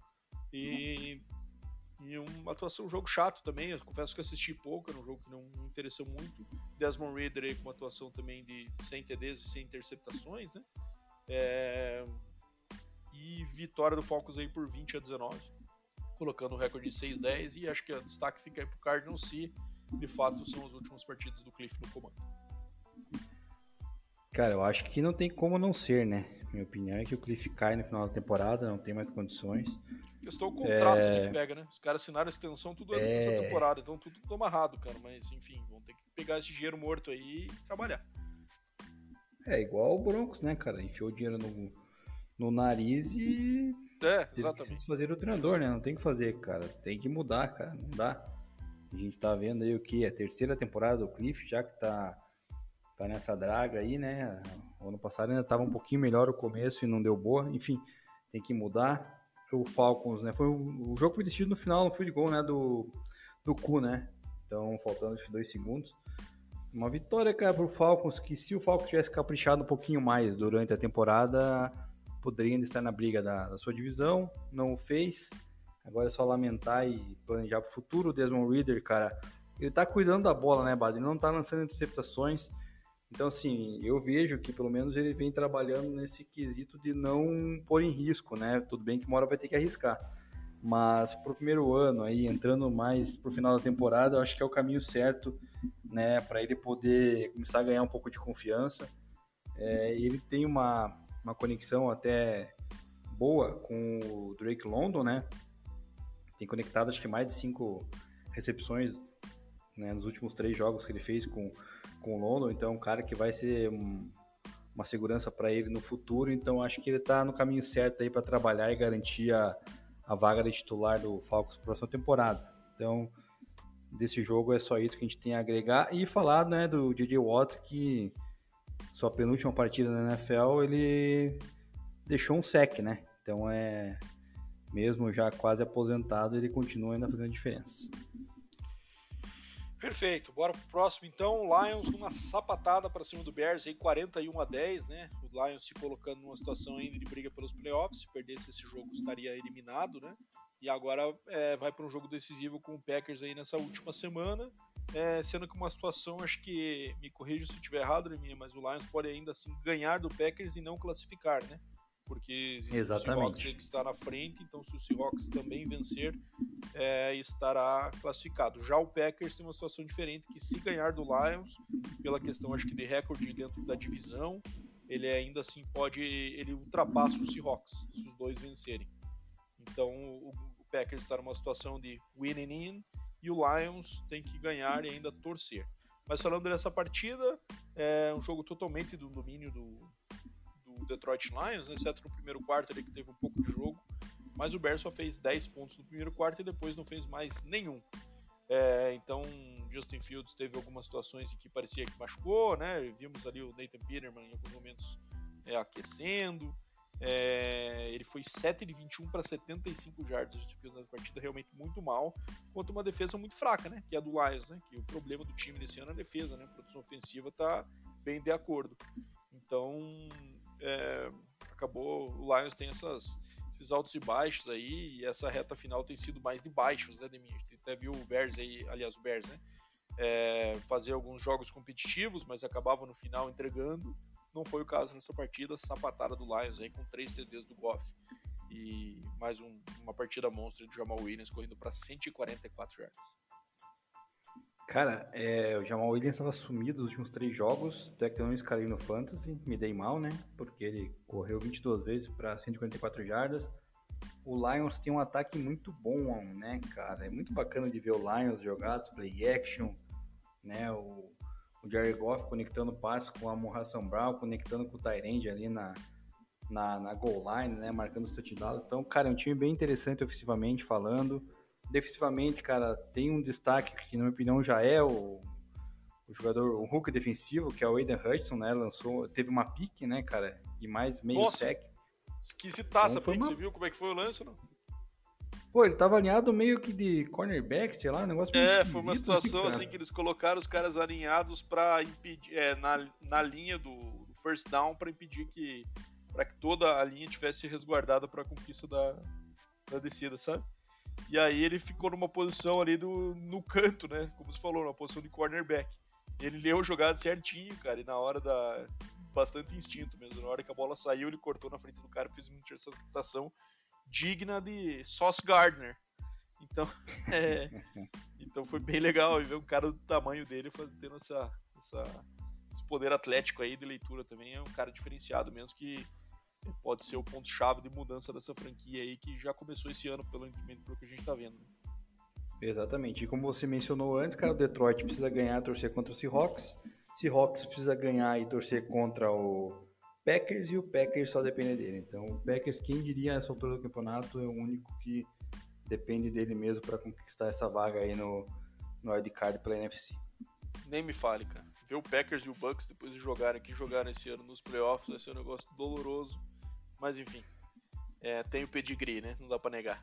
A: E, e uma atuação, um jogo chato também, eu confesso que assisti pouco, era um jogo que não me interessou muito. Desmond Reader aí com uma atuação também de sem TDs e sem interceptações, né? É, e vitória do Falcons aí por 20 a 19, colocando o recorde de 6-10 e acho que o destaque fica aí pro Cardinals se de fato são os últimos partidos do Cliff no comando.
B: Cara, eu acho que não tem como não ser, né? Minha opinião é que o Cliff cai no final da temporada, não tem mais condições.
A: Questão do contrato é... que pega, né? Os caras assinaram a extensão tudo antes é... dessa temporada, então tudo amarrado, cara. Mas enfim, vão ter que pegar esse dinheiro morto aí e trabalhar.
B: É igual o Broncos, né, cara? Enfiou o dinheiro no, no nariz e.
A: É, exatamente.
B: Fazer o treinador, né? Não tem que fazer, cara. Tem que mudar, cara. Não dá. A gente tá vendo aí o que? A terceira temporada do Cliff, já que tá, tá nessa draga aí, né? O ano passado ainda tava um pouquinho melhor o começo e não deu boa. Enfim, tem que mudar. O Falcons, né? Foi, o jogo foi decidido no final, no field goal, né? Do, do cu, né? Então, faltando dois segundos. Uma vitória, cara, pro Falcons, que se o Falcons tivesse caprichado um pouquinho mais durante a temporada, poderia estar na briga da, da sua divisão, não o fez. Agora é só lamentar e planejar para o futuro. O Desmond Reader, cara, ele tá cuidando da bola, né, Bad? Ele não tá lançando interceptações. Então, assim, eu vejo que pelo menos ele vem trabalhando nesse quesito de não pôr em risco, né? Tudo bem que uma hora vai ter que arriscar. Mas pro primeiro ano aí, entrando mais pro final da temporada, eu acho que é o caminho certo, né? Para ele poder começar a ganhar um pouco de confiança. É, ele tem uma, uma conexão até boa com o Drake London, né? Tem conectado acho que mais de cinco recepções né, nos últimos três jogos que ele fez com, com o London, então é um cara que vai ser um, uma segurança para ele no futuro, então acho que ele está no caminho certo aí para trabalhar e garantir a, a vaga de titular do Falcons para próxima temporada. Então, desse jogo é só isso que a gente tem a agregar e falar né, do DJ Watt que sua penúltima partida na NFL, ele deixou um sec, né? Então é mesmo já quase aposentado, ele continua ainda fazendo diferença.
A: Perfeito. Bora pro próximo então. Lions numa sapatada para cima do Bears aí 41 a 10, né? O Lions se colocando numa situação ainda de briga pelos playoffs. Se perdesse esse jogo estaria eliminado, né? E agora é, vai para um jogo decisivo com o Packers aí nessa última semana. É, sendo que uma situação, acho que me corrija se eu estiver errado, minha, mas o Lions pode ainda assim ganhar do Packers e não classificar, né? Porque
B: Exatamente. o
A: Seahawks que está na frente, então se o Seahawks também vencer, é, estará classificado. Já o Packers tem uma situação diferente, que se ganhar do Lions, pela questão acho que de recorde dentro da divisão, ele ainda assim pode, ele ultrapassa o Seahawks, se os dois vencerem. Então o, Packers está numa situação de winning in e o Lions tem que ganhar e ainda torcer. Mas falando dessa partida, é um jogo totalmente do domínio do, do Detroit Lions, exceto no primeiro quarto ali que teve um pouco de jogo, mas o Bears só fez 10 pontos no primeiro quarto e depois não fez mais nenhum. É, então, Justin Fields teve algumas situações em que parecia que machucou, né? Vimos ali o Nathan Peterman em alguns momentos é, aquecendo. É, ele foi 7 de 21 para 75 jardas na partida realmente muito mal, contra uma defesa muito fraca, né? Que é a do Lions, né? Que o problema do time nesse ano é a defesa, né? A produção ofensiva tá bem de acordo. Então, é, acabou. O Lions tem essas, esses altos e baixos aí, e essa reta final tem sido mais de baixos, né? A gente até viu o Bears aí, aliás, o Bears, né? É, fazer alguns jogos competitivos, mas acabava no final entregando. Não foi o caso nessa partida, sapatada do Lions aí com três TDs do Goff e mais um, uma partida monstra de Jamal Williams correndo para 144 yards.
B: Cara, é, o Jamal Williams estava sumido nos últimos três jogos, até que eu não escalei no Fantasy, me dei mal, né? Porque ele correu 22 vezes para 144 jardas. O Lions tem um ataque muito bom, né, cara? É muito bacana de ver o Lions jogados, play action, né? O, o Jerry Goff conectando passe com a Morrison Brown, conectando com o Tyrande ali na, na, na goal line, né? Marcando os touchdowns. Então, cara, é um time bem interessante ofensivamente falando. Defensivamente, cara, tem um destaque que, na minha opinião, já é o, o jogador, o Hulk defensivo, que é o Aiden Hudson, né? Lançou, teve uma pique, né, cara? E mais meio Nossa, sec.
A: Esquisitaça então, a pique, uma... você viu como é que foi o lance, não?
B: Pô, ele tava alinhado meio que de cornerback, sei lá, um negócio meio
A: É, foi uma situação assim que eles colocaram os caras alinhados para impedir, é, na, na linha do, do first down para impedir que para que toda a linha tivesse resguardada para a conquista da, da descida, sabe? E aí ele ficou numa posição ali do, no canto, né? Como você falou, numa posição de cornerback. Ele leu a jogada certinho, cara, e na hora da. Bastante instinto mesmo. Na hora que a bola saiu, ele cortou na frente do cara fez uma interceptação digna de Sauce Gardner. Então, é, então foi bem legal e ver um cara do tamanho dele tendo essa, essa, esse poder atlético aí de leitura também. É um cara diferenciado mesmo que pode ser o ponto-chave de mudança dessa franquia aí que já começou esse ano, pelo, pelo que a gente está vendo.
B: Exatamente. E como você mencionou antes, cara, o Detroit precisa ganhar e torcer contra o Seahawks. Seahawks precisa ganhar e torcer contra o Packers e o Packers só depende dele. Então, o Packers, quem diria nessa altura do campeonato, é o único que depende dele mesmo para conquistar essa vaga aí no, no wildcard pela NFC.
A: Nem me fale, cara. Ver o Packers e o Bucks depois de jogarem aqui, jogaram esse ano nos playoffs, vai ser um negócio doloroso. Mas enfim, é, tem o pedigree, né? Não dá para negar.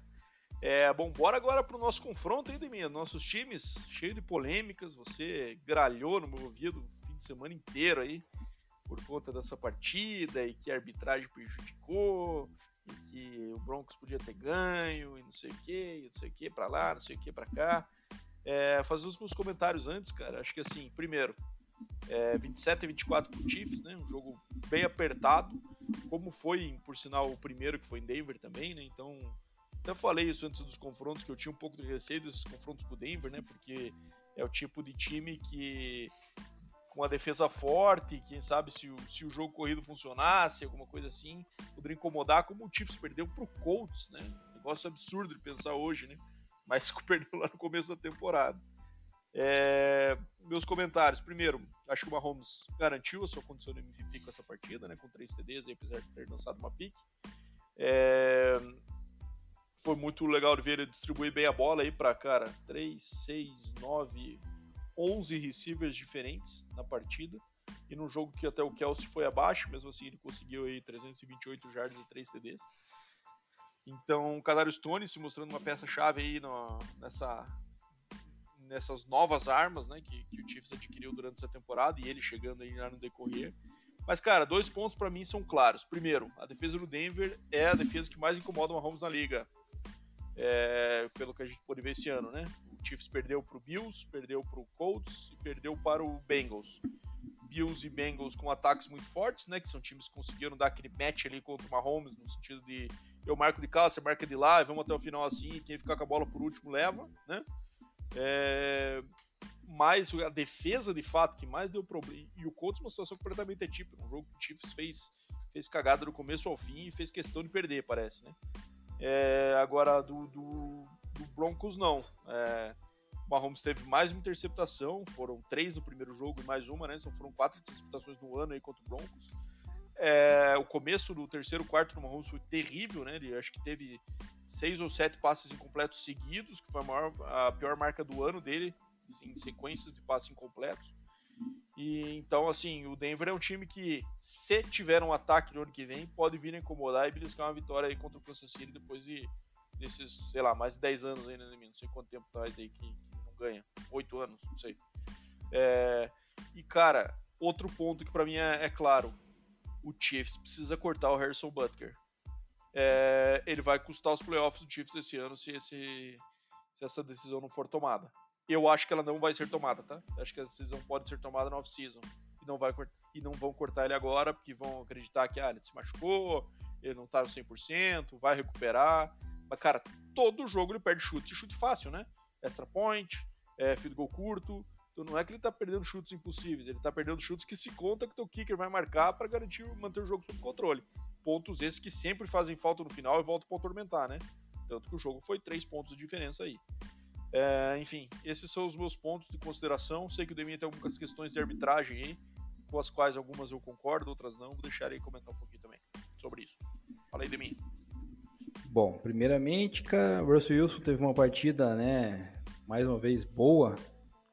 A: É, bom, bora agora pro nosso confronto aí, Deminha. Nossos times, cheio de polêmicas. Você gralhou no meu ouvido o fim de semana inteiro aí por conta dessa partida e que a arbitragem prejudicou e que o Broncos podia ter ganho e não sei o que, não sei o que para lá, não sei o que para cá. É, fazer os meus comentários antes, cara. Acho que assim, primeiro, é, 27 a 24 pro Chiefs, né? Um jogo bem apertado, como foi, por sinal, o primeiro que foi em Denver também, né? Então, até falei isso antes dos confrontos, que eu tinha um pouco de receio desses confrontos com o Denver, né? Porque é o tipo de time que com a defesa forte, quem sabe se o, se o jogo corrido funcionasse, alguma coisa assim, poderia incomodar, como o Chiefs perdeu pro Colts, né? Negócio absurdo de pensar hoje, né? Mas perdeu lá no começo da temporada. É, meus comentários. Primeiro, acho que o Mahomes garantiu a sua condição de MVP com essa partida, né? Com três TDs, apesar de ter lançado uma pique. É, foi muito legal ver ele distribuir bem a bola aí para, cara, 3, 6, 9, 11 receivers diferentes na partida. E num jogo que até o Kelsey foi abaixo, mesmo assim ele conseguiu aí 328 jardas e 3 TDs. Então, o Kadarius Stone se mostrando uma peça-chave aí no, nessa, nessas novas armas né, que, que, o Chiefs adquiriu durante essa temporada e ele chegando aí no decorrer. Mas, cara, dois pontos para mim são claros. Primeiro, a defesa do Denver é a defesa que mais incomoda o Mahomes na liga. É, pelo que a gente pôde ver esse ano, né? O Chiefs perdeu para o Bills, perdeu para o Colts e perdeu para o Bengals. Bills e Bengals com ataques muito fortes, né? Que são times que conseguiram dar aquele match ali contra o Mahomes, no sentido de eu marco de cá, você marca de lá, vamos até o final assim, quem ficar com a bola por último leva, né? É, mas a defesa, de fato, que mais deu problema. E o Colts, uma situação completamente atípica. Um jogo que o Chiefs fez, fez cagada do começo ao fim e fez questão de perder, parece, né? É, agora, do, do, do, Broncos, não. É, o Mahomes teve mais uma interceptação, foram três no primeiro jogo e mais uma, né? Então foram quatro interceptações no ano aí contra o Broncos. É, o começo do terceiro quarto do Mahomes foi terrível, né? Ele acho que teve seis ou sete passes incompletos seguidos, que foi a, maior, a pior marca do ano dele, em sequências de passes incompletos. E então, assim, o Denver é um time que, se tiver um ataque no ano que vem, pode vir a incomodar e beliscar uma vitória aí contra o Kansas City depois de desses, sei lá, mais de 10 anos ainda, né, não sei quanto tempo faz aí que, que não ganha. 8 anos, não sei. É, e, cara, outro ponto que para mim é, é claro, o Chiefs precisa cortar o Harrison Butker. É, ele vai custar os playoffs do Chiefs esse ano se, esse, se essa decisão não for tomada. Eu acho que ela não vai ser tomada, tá? Acho que a decisão pode ser tomada no off-season. E não, vai, e não vão cortar ele agora, porque vão acreditar que ah, ele se machucou, ele não tá no 100%, vai recuperar. Mas, cara, todo jogo ele perde chute. Chute fácil, né? Extra point, é, field goal curto. Então não é que ele tá perdendo chutes impossíveis, ele tá perdendo chutes que se conta que o teu kicker vai marcar para garantir manter o jogo sob controle. Pontos esses que sempre fazem falta no final e voltam para atormentar, né? Tanto que o jogo foi três pontos de diferença aí. É, enfim, esses são os meus pontos de consideração. Sei que o Demi tem algumas questões de arbitragem aí, com as quais algumas eu concordo, outras não. Vou deixar ele comentar um pouquinho também sobre isso. Fala aí, Demi.
B: Bom, primeiramente, cara, o Russell Wilson teve uma partida, né, mais uma vez boa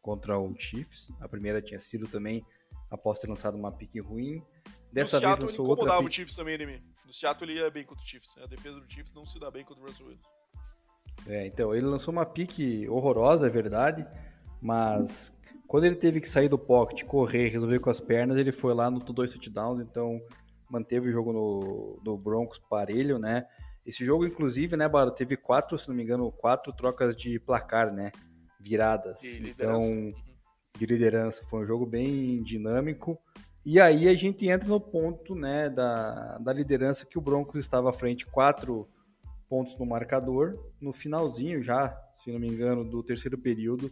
B: contra o Chiefs. A primeira tinha sido também após ter lançado uma pique ruim.
A: Dessa vez lançou ele incomodava outra o Chiefs também, Demi. No Seattle ele ia bem contra o Chiefs. A defesa do Chiefs não se dá bem contra o Russell Wilson.
B: É, então, ele lançou uma pique horrorosa, é verdade, mas quando ele teve que sair do pocket, correr, resolver com as pernas, ele foi lá no dois touchdowns, então manteve o jogo no, no Broncos parelho, né? Esse jogo, inclusive, né, Baro, teve quatro, se não me engano, quatro trocas de placar, né? Viradas. De então, de liderança. Foi um jogo bem dinâmico. E aí a gente entra no ponto, né, da, da liderança que o Broncos estava à frente, quatro pontos no marcador, no finalzinho já, se não me engano, do terceiro período,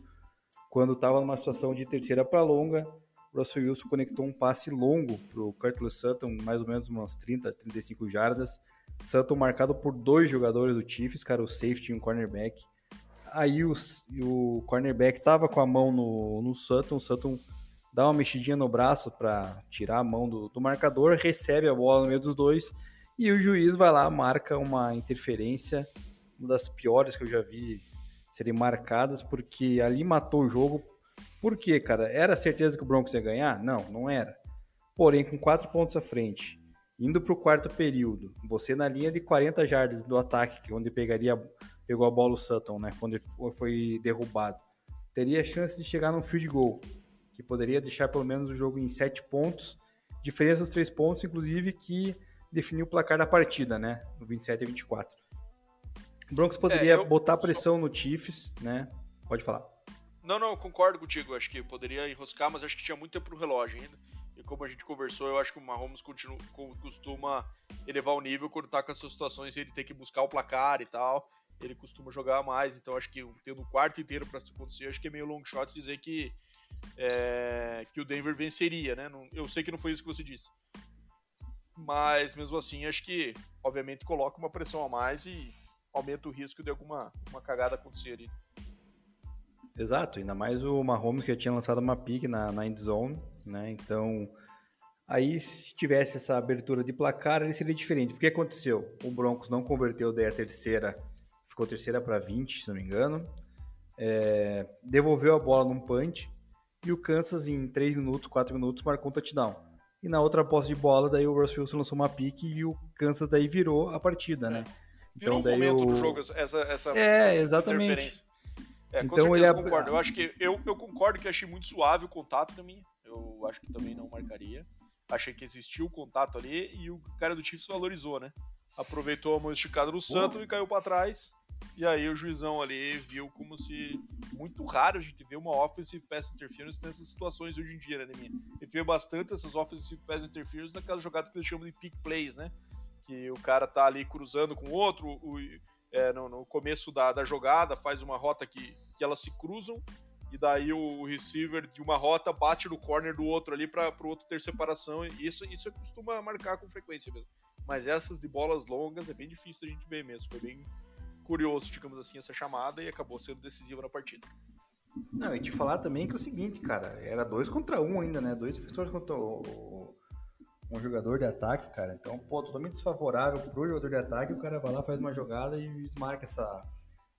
B: quando estava numa situação de terceira para longa, Russell Wilson conectou um passe longo para o Curtis Sutton, mais ou menos umas 30, 35 jardas. Sutton marcado por dois jogadores do Chiefs, cara, o safety e um cornerback. Aí o, o cornerback tava com a mão no, no Sutton, o Sutton dá uma mexidinha no braço para tirar a mão do, do marcador, recebe a bola no meio dos dois e o juiz vai lá, marca uma interferência, uma das piores que eu já vi serem marcadas, porque ali matou o jogo. Por quê, cara? Era certeza que o Broncos ia ganhar? Não, não era. Porém, com quatro pontos à frente, indo para o quarto período, você na linha de 40 jardas do ataque, é onde pegaria, pegou a bola o Sutton, né? Quando ele foi derrubado, teria chance de chegar no field goal, que poderia deixar pelo menos o jogo em sete pontos, diferença dos três pontos, inclusive, que definiu o placar da partida, né? No 27 e 24. O Broncos poderia é, eu... botar pressão no Chiefs, né? Pode falar.
A: Não, não, concordo contigo. Acho que poderia enroscar, mas acho que tinha muito tempo pro relógio ainda. E como a gente conversou, eu acho que o Mahomes continua, costuma elevar o nível quando tá com essas situações ele tem que buscar o placar e tal. Ele costuma jogar mais, então acho que tendo o quarto inteiro para acontecer, acho que é meio long shot dizer que, é, que o Denver venceria, né? Eu sei que não foi isso que você disse. Mas mesmo assim, acho que obviamente coloca uma pressão a mais e aumenta o risco de alguma uma cagada acontecer ali.
B: Exato, ainda mais o Mahomes que já tinha lançado uma pick na, na end zone, né? Então, aí se tivesse essa abertura de placar, ele seria diferente. O que aconteceu? O Broncos não converteu daí a terceira, ficou terceira para 20, se não me engano. É, devolveu a bola num punch e o Kansas em 3 minutos, 4 minutos marcou um touchdown. E na outra posse de bola, daí o Russell Wilson lançou uma pique e o Kansas daí virou a partida, né?
A: Virou então, daí um momento o... do jogo, essa, essa
B: é, exatamente.
A: É, então ele eu concordo. Eu acho que eu, eu concordo que achei muito suave o contato minha. Eu acho que também não marcaria. Achei que existiu o contato ali e o cara do Chiefs valorizou, né? Aproveitou a mão esticada do Santos e caiu para trás. E aí o juizão ali viu como se. Muito raro a gente ver uma offensive pass interference nessas situações hoje em dia, né, minha? A gente vê bastante essas offensive pass interference naquela jogada que eles chamam de pick plays, né? Que o cara tá ali cruzando com o outro, o, é, no, no, começo da, da jogada, faz uma rota que, que elas se cruzam, e daí o receiver de uma rota bate no corner do outro ali para o outro ter separação. E isso, isso costuma marcar com frequência mesmo. Mas essas de bolas longas é bem difícil a gente ver mesmo. Foi bem curioso, digamos assim, essa chamada e acabou sendo decisiva na partida.
B: Não, e te falar também que é o seguinte, cara, era dois contra um ainda, né? Dois defensores contra o, um jogador de ataque, cara. Então, pô, totalmente desfavorável pro jogador de ataque, o cara vai lá, faz uma jogada e marca essa,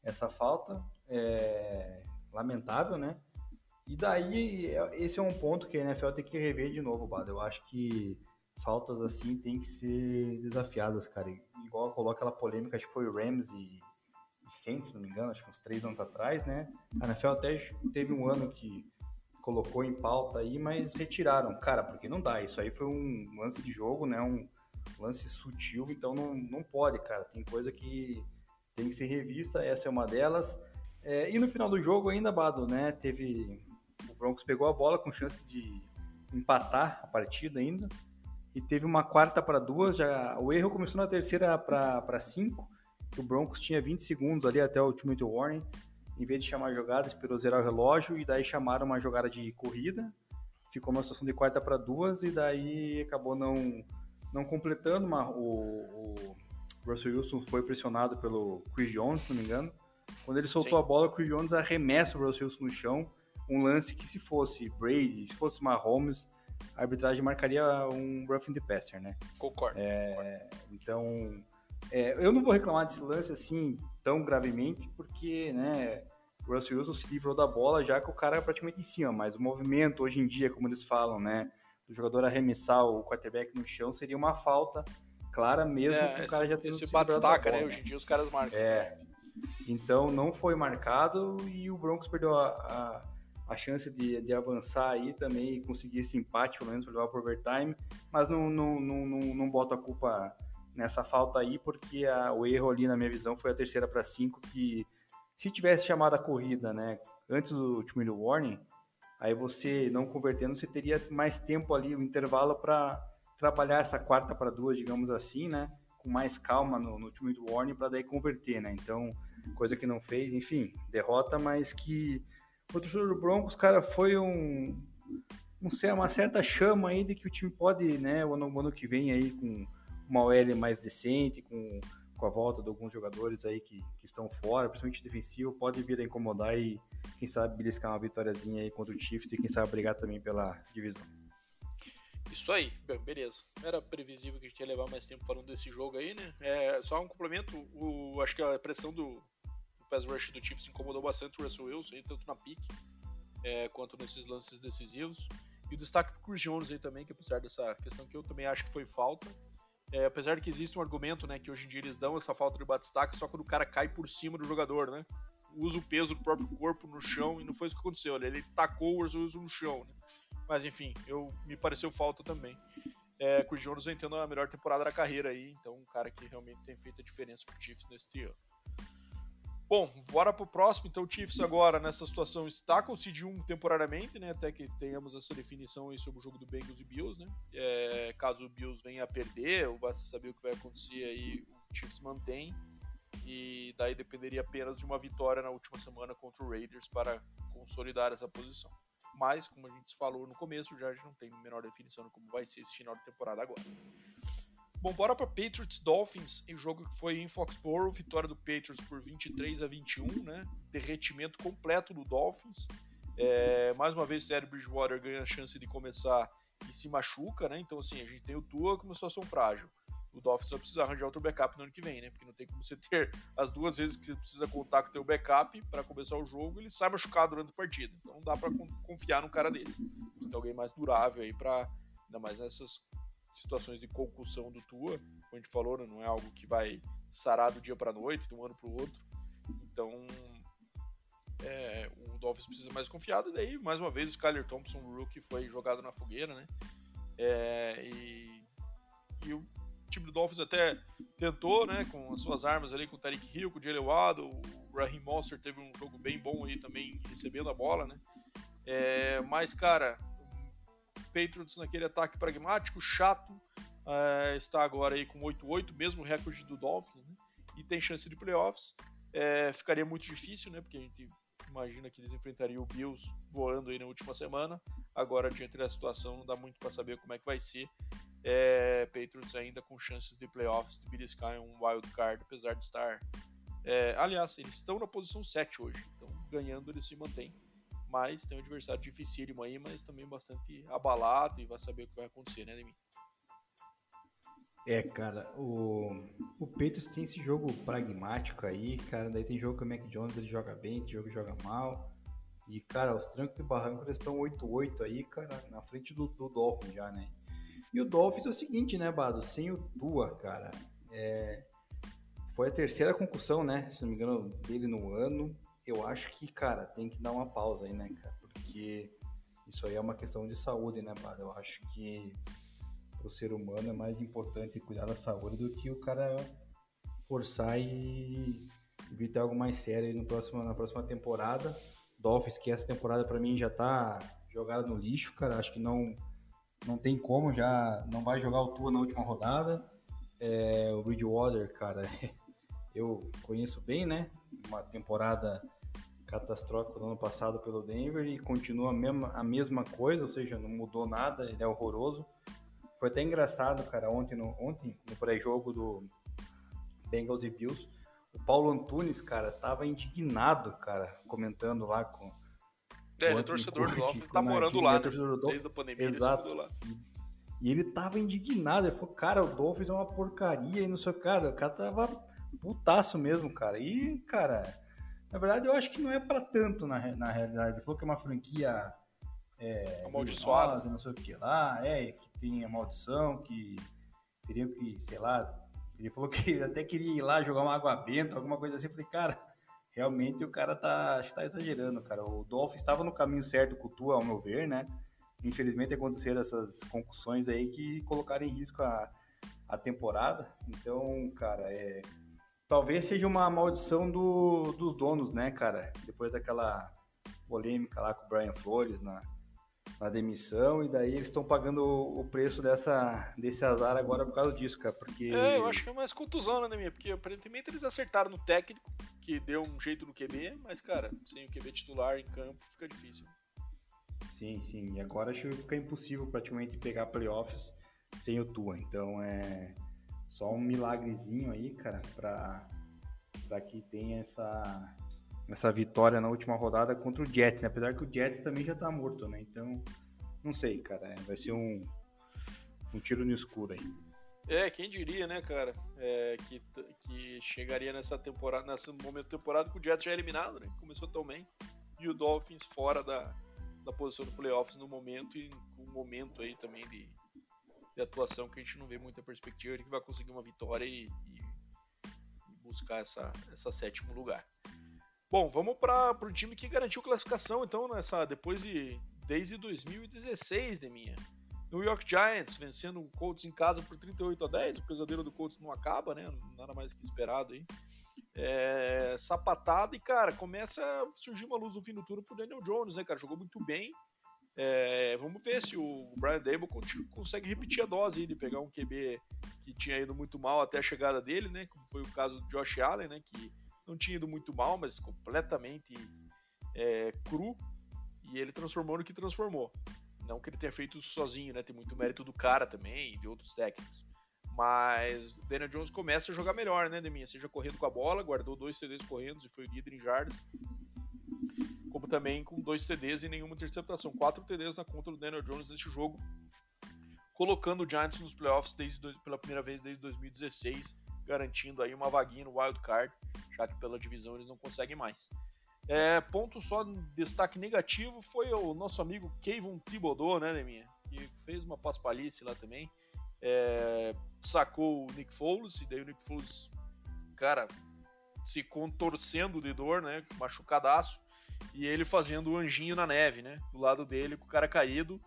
B: essa falta. É lamentável, né? E daí, esse é um ponto que a NFL tem que rever de novo, Bado. Eu acho que faltas assim tem que ser desafiadas, cara. Igual coloca aquela polêmica, acho que foi o Rams e Saints, se não me engano, acho que uns três anos atrás, né? A NFL até teve um ano que colocou em pauta aí, mas retiraram. Cara, porque não dá. Isso aí foi um lance de jogo, né? Um lance sutil, então não, não pode, cara. Tem coisa que tem que ser revista, essa é uma delas. É, e no final do jogo ainda, Bado, né? Teve. O Broncos pegou a bola com chance de empatar a partida ainda. E teve uma quarta para duas. Já, o erro começou na terceira para cinco o Broncos tinha 20 segundos ali até o ultimate warning. Em vez de chamar a jogada, esperou zerar o relógio e daí chamaram uma jogada de corrida. Ficou uma situação de quarta para duas e daí acabou não, não completando. Uma, o, o Russell Wilson foi pressionado pelo Chris Jones, se não me engano. Quando ele soltou Sim. a bola, o Chris Jones arremessa o Russell Wilson no chão. Um lance que se fosse Brady, se fosse Mahomes, a arbitragem marcaria um roughing the passer, né?
A: Concordo.
B: É, então, é, eu não vou reclamar desse lance assim tão gravemente, porque, né, o Russell Wilson se livrou da bola já que o cara é praticamente em cima, mas o movimento hoje em dia, como eles falam, né, do jogador arremessar o quarterback no chão seria uma falta clara mesmo é,
A: o cara já tendo se batistaca, né? Hoje em dia os caras marcam.
B: É. Então não foi marcado e o Broncos perdeu a, a, a chance de, de, avançar aí também e conseguir esse empate, pelo menos, para levar para overtime, mas não, não, não, não, não boto a culpa nessa falta aí, porque a, o erro ali, na minha visão, foi a terceira para cinco, que se tivesse chamado a corrida, né, antes do último warning, aí você não convertendo, você teria mais tempo ali, o um intervalo para trabalhar essa quarta para duas, digamos assim, né, com mais calma no, no último warning para daí converter, né, então, coisa que não fez, enfim, derrota, mas que o torcedor do Broncos, cara, foi um, um, uma certa chama aí de que o time pode, né, o ano, o ano que vem aí com uma OL mais decente, com, com a volta de alguns jogadores aí que, que estão fora, principalmente defensivo, pode vir a incomodar e, quem sabe, beliscar uma vitóriazinha aí contra o Chiefs e, quem sabe, brigar também pela divisão.
A: Isso aí, beleza. Era previsível que a gente ia levar mais tempo falando desse jogo aí, né? É, só um complemento, o, acho que a pressão do, do pass rush do Chiefs incomodou bastante o Russell Wilson, tanto na pique é, quanto nesses lances decisivos. E o destaque pro Chris Jones aí também, que apesar dessa questão que eu também acho que foi falta, é, apesar de que existe um argumento, né, que hoje em dia eles dão essa falta de batistaca só quando o cara cai por cima do jogador, né? Usa o peso do próprio corpo no chão e não foi isso que aconteceu. Ele, tacou o Urso no chão, né? Mas enfim, eu me pareceu falta também. É, Chris Jones vem tendo a melhor temporada da carreira aí, então um cara que realmente tem feito a diferença pro Chiefs neste ano. Bom, bora pro próximo. Então, o Chiefs agora nessa situação está com o seed 1 temporariamente, né? Até que tenhamos essa definição aí sobre o jogo do Bengals e Bills, né? É, caso o Bills venha a perder, ou vá saber o que vai acontecer aí, o Chiefs mantém. E daí dependeria apenas de uma vitória na última semana contra o Raiders para consolidar essa posição. Mas, como a gente falou no começo, já não tem menor definição de como vai ser esse final de temporada agora. Bom, bora para Patriots Dolphins, em jogo que foi em Foxborough, vitória do Patriots por 23 a 21, né? Derretimento completo do Dolphins. É, mais uma vez, Terry Bridgewater ganha a chance de começar e se machuca, né? Então, assim, a gente tem o Tua com uma situação frágil. O Dolphins só precisa arranjar outro backup no ano que vem, né? Porque não tem como você ter as duas vezes que você precisa contar com o teu backup para começar o jogo, ele sai machucado durante a partida. Então não dá para confiar num cara desse. Tem alguém mais durável aí para ainda mais nessas situações de concussão do Tua, como a gente falou, né, não é algo que vai sarar do dia para noite, de um ano para o outro. Então, é, o Dolphins precisa mais confiado. E daí, mais uma vez, o Skyler Thompson, o rookie, foi jogado na fogueira, né? É, e, e, o time do Dolphins até tentou, né, com as suas armas ali, com o Tariq Hill, com o Jalen Waddle, o Raheem Monster teve um jogo bem bom aí também, recebendo a bola, né? É, mas, cara, Patriots naquele ataque pragmático, chato, é, está agora aí com 8-8, mesmo recorde do Dolphins, né? e tem chance de playoffs. É, ficaria muito difícil, né? Porque a gente imagina que eles enfrentariam o Bills voando aí na última semana. Agora, diante da situação, não dá muito para saber como é que vai ser. É, Patriots ainda com chances de playoffs de beliscar um wild card, apesar de estar. É, aliás, eles estão na posição 7 hoje, então ganhando eles se mantêm mas tem um adversário dificílimo aí, mas também bastante abalado e vai saber o que vai acontecer, né, Demi?
B: É, cara, o, o Peitos tem esse jogo pragmático aí, cara, daí tem jogo que o Mac Jones ele joga bem, tem jogo que joga mal, e, cara, os trancos e barrancos estão 8-8 aí, cara, na frente do, do Dolphins já, né? E o Dolphins é o seguinte, né, Bado, sem o Tua, cara, é, foi a terceira concussão, né, se não me engano, dele no ano, eu acho que, cara, tem que dar uma pausa aí, né, cara? Porque isso aí é uma questão de saúde, né, Bada? Eu acho que pro ser humano é mais importante cuidar da saúde do que o cara forçar e evitar algo mais sério no próximo, na próxima temporada. Dolphins, que essa temporada para mim já tá jogada no lixo, cara. Acho que não, não tem como, já não vai jogar o Tua na última rodada. É, o Bridgewater, cara, eu conheço bem, né? Uma temporada catastrófico do ano passado pelo Denver e continua a mesma, a mesma coisa, ou seja, não mudou nada, ele é horroroso. Foi até engraçado, cara, ontem no, ontem, no pré-jogo do Bengals e Bills, o Paulo Antunes, cara, tava indignado, cara, comentando lá com.
A: É, ele é torcedor do Dolphins, tá morando lá, né?
B: do
A: Desde a pandemia,
B: Exato.
A: ele lá.
B: E ele tava indignado, ele falou, cara, o Dolphins é uma porcaria e não sei o cara. O cara tava putaço mesmo, cara. E, cara, na verdade eu acho que não é para tanto na, na realidade. Ele falou que é uma franquia é,
A: amaldiçoada,
B: não sei o que lá, é, que tem a maldição, que teria que, sei lá, ele falou que até queria ir lá jogar uma água benta, alguma coisa assim. Eu falei, cara, realmente o cara tá, tá exagerando, cara. O Dolphins estava no caminho certo com o Tua, ao meu ver, né? Infelizmente aconteceram essas concussões aí que colocaram em risco a, a temporada. Então, cara, é, talvez seja uma maldição do, dos donos, né, cara? Depois daquela polêmica lá com o Brian Flores na, na demissão, e daí eles estão pagando o preço dessa, desse azar agora por causa disso, cara. Porque...
A: É, eu acho que é mais contusão, né, minha? Porque aparentemente eles acertaram no técnico, que deu um jeito no QB, mas, cara, sem o QB titular em campo fica difícil.
B: Sim, sim. E agora acho que fica impossível praticamente pegar playoffs sem o Tua. Então é só um milagrezinho aí, cara, pra, pra que tenha essa, essa vitória na última rodada contra o Jets, né? Apesar que o Jets também já tá morto, né? Então, não sei, cara. É, vai ser um, um tiro no escuro aí.
A: É, quem diria, né, cara, é, que, que chegaria nessa temporada, nesse momento da temporada que o Jets já eliminado, né? Começou tão bem. E o Dolphins fora da, da posição do playoffs no momento e um momento aí também de, de atuação que a gente não vê muita perspectiva de que vai conseguir uma vitória e, e, e buscar essa, essa sétimo lugar. Bom, vamos para o time que garantiu classificação então nessa depois de desde 2016 de minha. New York Giants vencendo o Colts em casa por 38 a 10. O pesadelo do Colts não acaba, né? Nada mais que esperado aí é, sapatada e, cara, começa a surgir uma luz no fim do turno pro Daniel Jones, né, cara? Jogou muito bem. É, vamos ver se o Brian Dable consegue repetir a dose de pegar um QB que tinha ido muito mal até a chegada dele, né? Como foi o caso do Josh Allen, né? Que não tinha ido muito mal, mas completamente é, cru. E ele transformou no que transformou. Não que ele tenha feito sozinho, né? Tem muito mérito do cara também e de outros técnicos. Mas o Daniel Jones começa a jogar melhor, né, Deminha? Seja correndo com a bola, guardou dois TDs correndo e foi líder em jardas. Como também com dois TDs e nenhuma interceptação. Quatro TDs na conta do Daniel Jones neste jogo, colocando o Giants nos playoffs desde, pela primeira vez desde 2016, garantindo aí uma vaguinha no wild card, já que pela divisão eles não conseguem mais. É, ponto só destaque negativo foi o nosso amigo Kevin Thibodeau, né, Deminha? Que fez uma paspalhice lá também é, sacou o Nick Foles, e daí o Nick Foles, cara, se contorcendo de dor, né, machucadaço, e ele fazendo o anjinho na neve, né, do lado dele, com o cara caído.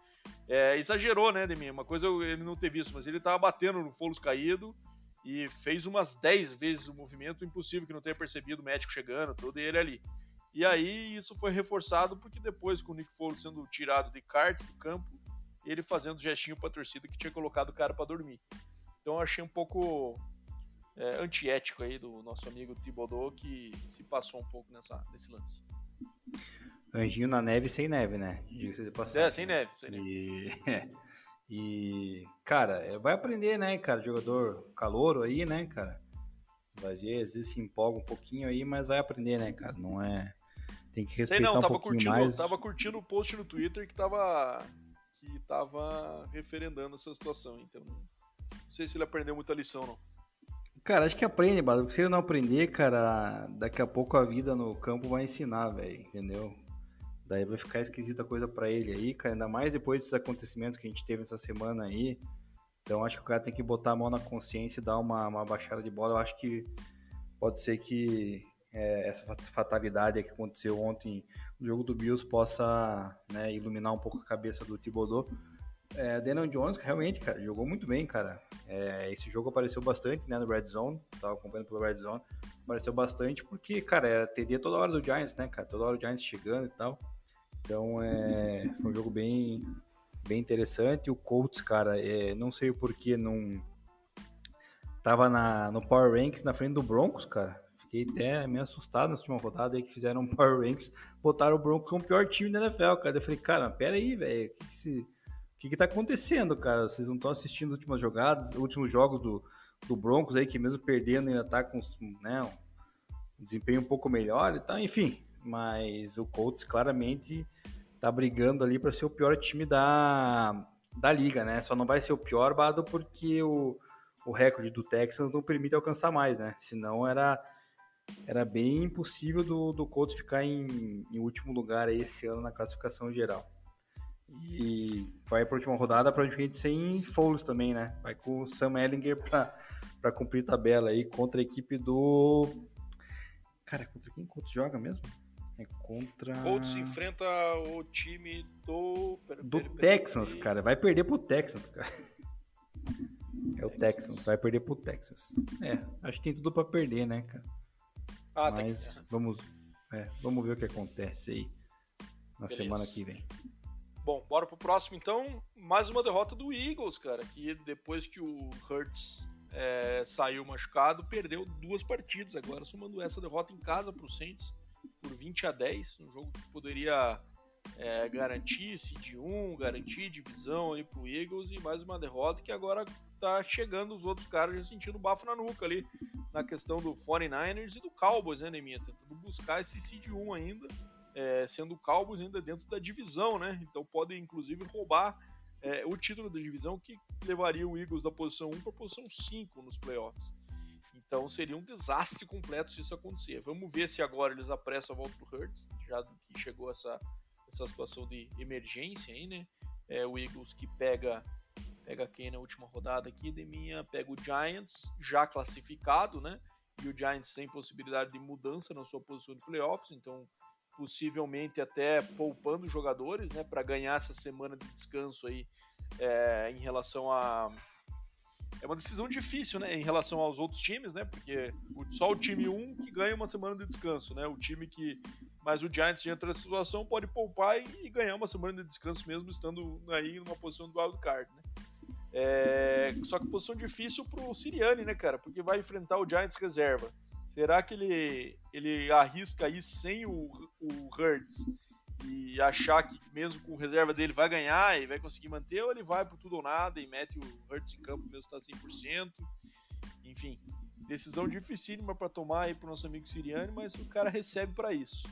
A: É, exagerou, né, Demi? Uma coisa ele não ter visto, mas ele tava batendo no Foles caído e fez umas 10 vezes o movimento, impossível que não tenha percebido o médico chegando, todo ele ali. E aí isso foi reforçado porque depois com o Nick Foles sendo tirado de kart do campo, ele fazendo gestinho pra torcida que tinha colocado o cara para dormir. Então eu achei um pouco é, antiético aí do nosso amigo Thibodeau que se passou um pouco nessa, nesse lance.
B: Anjinho na neve sem neve, né?
A: É, sem neve. Sem
B: neve. E, e, cara, é, vai aprender, né, cara? Jogador calouro aí, né, cara? Vai ver, às vezes se empolga um pouquinho aí, mas vai aprender, né, cara? Não é. Tem que respeitar Sei não, tava um
A: curtindo,
B: mais.
A: tava curtindo o post no Twitter que tava que estava referendando essa situação. Então, não sei se ele aprendeu muita lição, não.
B: Cara, acho que aprende, Bado, porque se ele não aprender, cara, daqui a pouco a vida no campo vai ensinar, velho, entendeu? Daí vai ficar esquisita coisa para ele aí, cara, ainda mais depois desses acontecimentos que a gente teve essa semana aí. Então acho que o cara tem que botar a mão na consciência e dar uma, uma baixada de bola. Eu acho que pode ser que é, essa fatalidade que aconteceu ontem no jogo do Bills possa né, iluminar um pouco a cabeça do Thibodeau. É, Daniel Jones realmente, cara, jogou muito bem, cara. É, esse jogo apareceu bastante, né, no Red Zone, tava acompanhando pelo Red Zone, apareceu bastante porque, cara, era TD toda hora do Giants, né, cara, toda hora o Giants chegando e tal. Então, é, foi um jogo bem, bem interessante. O Colts, cara, é, não sei o porquê não tava na, no Power Ranks na frente do Broncos, cara. Fiquei até meio assustado nessa última rodada aí que fizeram um Power Ranks, botaram o Broncos como o pior time da NFL, cara. Eu falei, cara, pera aí, velho, que, que, se... que, que tá acontecendo, cara? Vocês não estão assistindo as últimas jogadas, os últimos jogos do, do Broncos aí, que mesmo perdendo ainda tá com né, desempenho um pouco melhor e tal, enfim. Mas o Colts claramente tá brigando ali para ser o pior time da, da liga, né? Só não vai ser o pior, Bado, porque o, o recorde do Texans não permite alcançar mais, né? Senão era, era bem impossível do, do Colts ficar em, em último lugar esse ano na classificação geral. E vai para a última rodada praticamente sem Foles também, né? Vai com o Sam Ellinger para cumprir tabela aí contra a equipe do. Cara, contra quem Colts joga mesmo? É contra.
A: Colts enfrenta o time do.
B: Do Texans, cara. Vai perder pro Texans, cara. É o Texans, vai perder pro Texas. É, acho que tem tudo para perder, né, cara? Ah, Mas tá vamos, é, vamos ver o que acontece aí na Beleza. semana que vem.
A: Bom, bora pro próximo então. Mais uma derrota do Eagles, cara, que depois que o Hurts é, saiu machucado, perdeu duas partidas agora, somando essa derrota em casa pro Saints por 20 a 10, um jogo que poderia é, garantir de 1, garantir divisão aí pro Eagles e mais uma derrota que agora tá chegando os outros caras já sentindo bafo na nuca ali na questão do 49ers e do Cowboys, né, Neminha? Tentando buscar esse seed 1 ainda, é, sendo Cowboys ainda dentro da divisão, né? Então podem inclusive roubar é, o título da divisão que levaria o Eagles da posição 1 para a posição 5 nos playoffs. Então seria um desastre completo se isso acontecer. Vamos ver se agora eles apressam a volta do Hurts, já que chegou essa, essa situação de emergência aí, né? É, o Eagles que pega pega quem na última rodada aqui, de minha, pega o Giants já classificado, né? E o Giants sem possibilidade de mudança na sua posição de playoffs, então possivelmente até poupando jogadores, né, para ganhar essa semana de descanso aí é, em relação a é uma decisão difícil, né, em relação aos outros times, né, porque só o time 1 que ganha uma semana de descanso, né, o time que mas o Giants diante da situação pode poupar e, ganhar uma semana de descanso mesmo estando aí numa posição do wild card, né. É, só que posição difícil pro Siriani, né, cara, porque vai enfrentar o Giants reserva. Será que ele, ele arrisca aí sem o, o Hurts e achar que mesmo com reserva dele vai ganhar e vai conseguir manter, ou ele vai por tudo ou nada e mete o Hurts em campo mesmo está 100%? Enfim, decisão dificílima para tomar aí pro nosso amigo Siriani, mas o cara recebe para isso.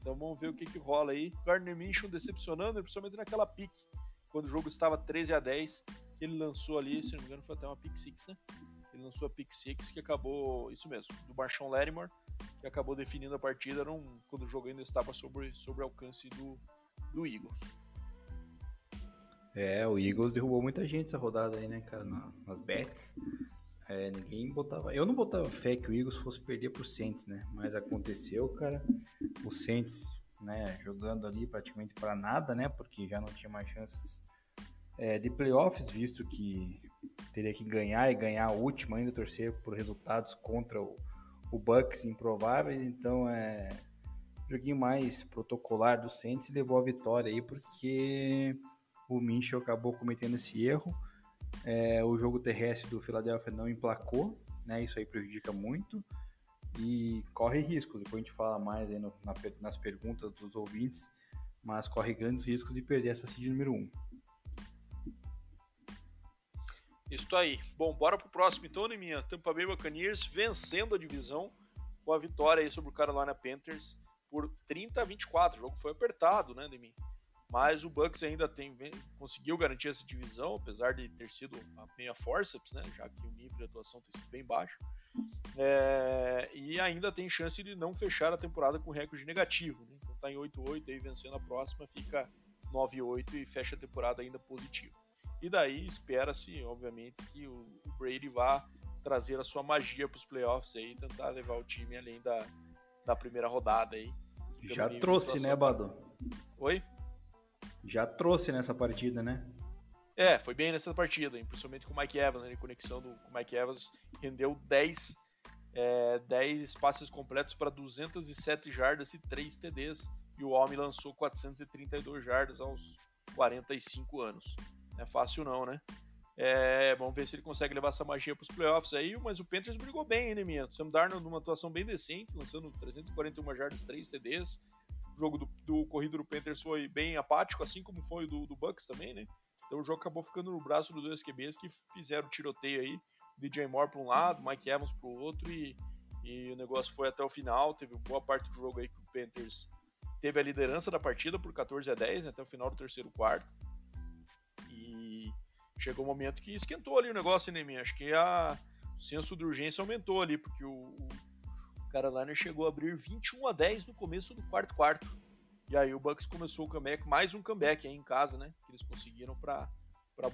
A: Então vamos ver o que, que rola aí. Gardner Minshew decepcionando, principalmente naquela pique, quando o jogo estava 13 a 10, que ele lançou ali, se não me engano foi até uma pick 6, né? Ele lançou a pick 6 que acabou, isso mesmo, do Marshawn Lattimore, que acabou definindo a partida num, quando o jogo ainda estava sobre, sobre alcance do, do Eagles.
B: É, o Eagles derrubou muita gente essa rodada aí, né, cara, na, nas bets. É, ninguém botava. Eu não botava fé que o Eagles fosse perder pro Saints, né? Mas aconteceu, cara. O Saints, né, jogando ali praticamente para nada, né? Porque já não tinha mais chances é, de playoffs, visto que teria que ganhar e ganhar a última, ainda torcer por resultados contra o, o Bucks improváveis, então é joguinho mais protocolar do Saints e levou a vitória aí porque o Minchel acabou cometendo esse erro. É, o jogo terrestre do Philadelphia não emplacou, né? Isso aí prejudica muito e corre riscos. Depois a gente fala mais aí no, na, nas perguntas dos ouvintes, mas corre grandes riscos de perder essa seed número 1. Um.
A: Isso aí. Bom, bora pro próximo então, minha Tampa Bay Buccaneers vencendo a divisão com a vitória aí sobre o Carolina Panthers por 30 a 24. O jogo foi apertado, né, Neminha? Mas o Bucks ainda tem, conseguiu garantir essa divisão, apesar de ter sido a meia forceps, né, já que o nível de atuação tem sido bem baixo. É, e ainda tem chance de não fechar a temporada com recorde negativo. Né? Então tá em 8-8, aí vencendo a próxima fica 9-8 e fecha a temporada ainda positivo. E daí espera-se, obviamente, que o Brady vá trazer a sua magia para os playoffs aí, tentar levar o time além da, da primeira rodada aí.
B: Já trouxe, né, Bado?
A: Oi?
B: Já trouxe nessa partida, né?
A: É, foi bem nessa partida, principalmente com o Mike Evans, né? conexão do, com o Mike Evans rendeu 10, é, 10 passes completos para 207 jardas e 3 TDs, e o homem lançou 432 jardas aos 45 anos. Não é fácil não, né? É, vamos ver se ele consegue levar essa magia para os playoffs aí, mas o Panthers brigou bem, né, minha? Sam Darnold numa atuação bem decente, lançando 341 jardas, 3 TDs. O jogo do, do, corrido do Panthers foi bem apático, assim como foi o do, do Bucks também, né? Então o jogo acabou ficando no braço dos dois QBs que fizeram o tiroteio aí. DJ Moore para um lado, Mike Evans para o outro e, E o negócio foi até o final, teve boa parte do jogo aí que o Panthers teve a liderança da partida por 14 a 10, né, até o final do terceiro quarto. Chegou um momento que esquentou ali o negócio, né, minha? Acho que a, o senso de urgência aumentou ali, porque o, o Carolina chegou a abrir 21 a 10 no começo do quarto quarto. E aí o Bucks começou o comeback, mais um comeback aí em casa, né? Que eles conseguiram para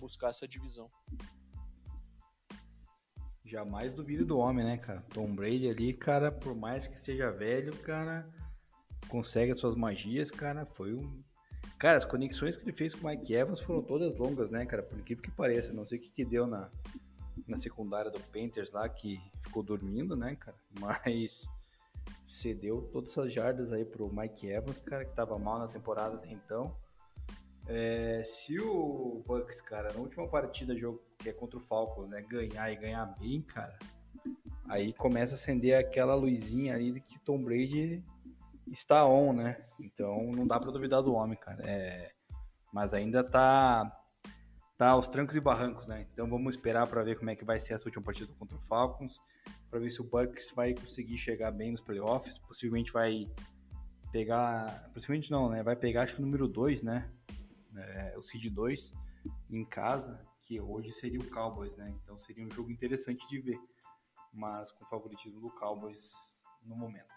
A: buscar essa divisão.
B: Jamais duvido do homem, né, cara? Tom Brady ali, cara, por mais que seja velho, cara, consegue as suas magias, cara. Foi um. Cara, as conexões que ele fez com o Mike Evans foram todas longas, né, cara? Por incrível que pareça. Não sei o que, que deu na, na secundária do Panthers lá, que ficou dormindo, né, cara? Mas cedeu todas essas jardas aí pro Mike Evans, cara, que tava mal na temporada até então. É, se o Bucks, cara, na última partida jogo que é contra o Falcons, né, ganhar e ganhar bem, cara, aí começa a acender aquela luzinha ali de que Tom Brady está on, né? Então não dá para duvidar do homem, cara. É, mas ainda tá tá aos trancos e barrancos, né? Então vamos esperar para ver como é que vai ser essa última partida contra o Falcons, para ver se o Bucks vai conseguir chegar bem nos playoffs, possivelmente vai pegar, possivelmente não, né? Vai pegar acho que o número 2, né? É, o seed 2 em casa, que hoje seria o Cowboys, né? Então seria um jogo interessante de ver, mas com favoritismo do Cowboys no momento.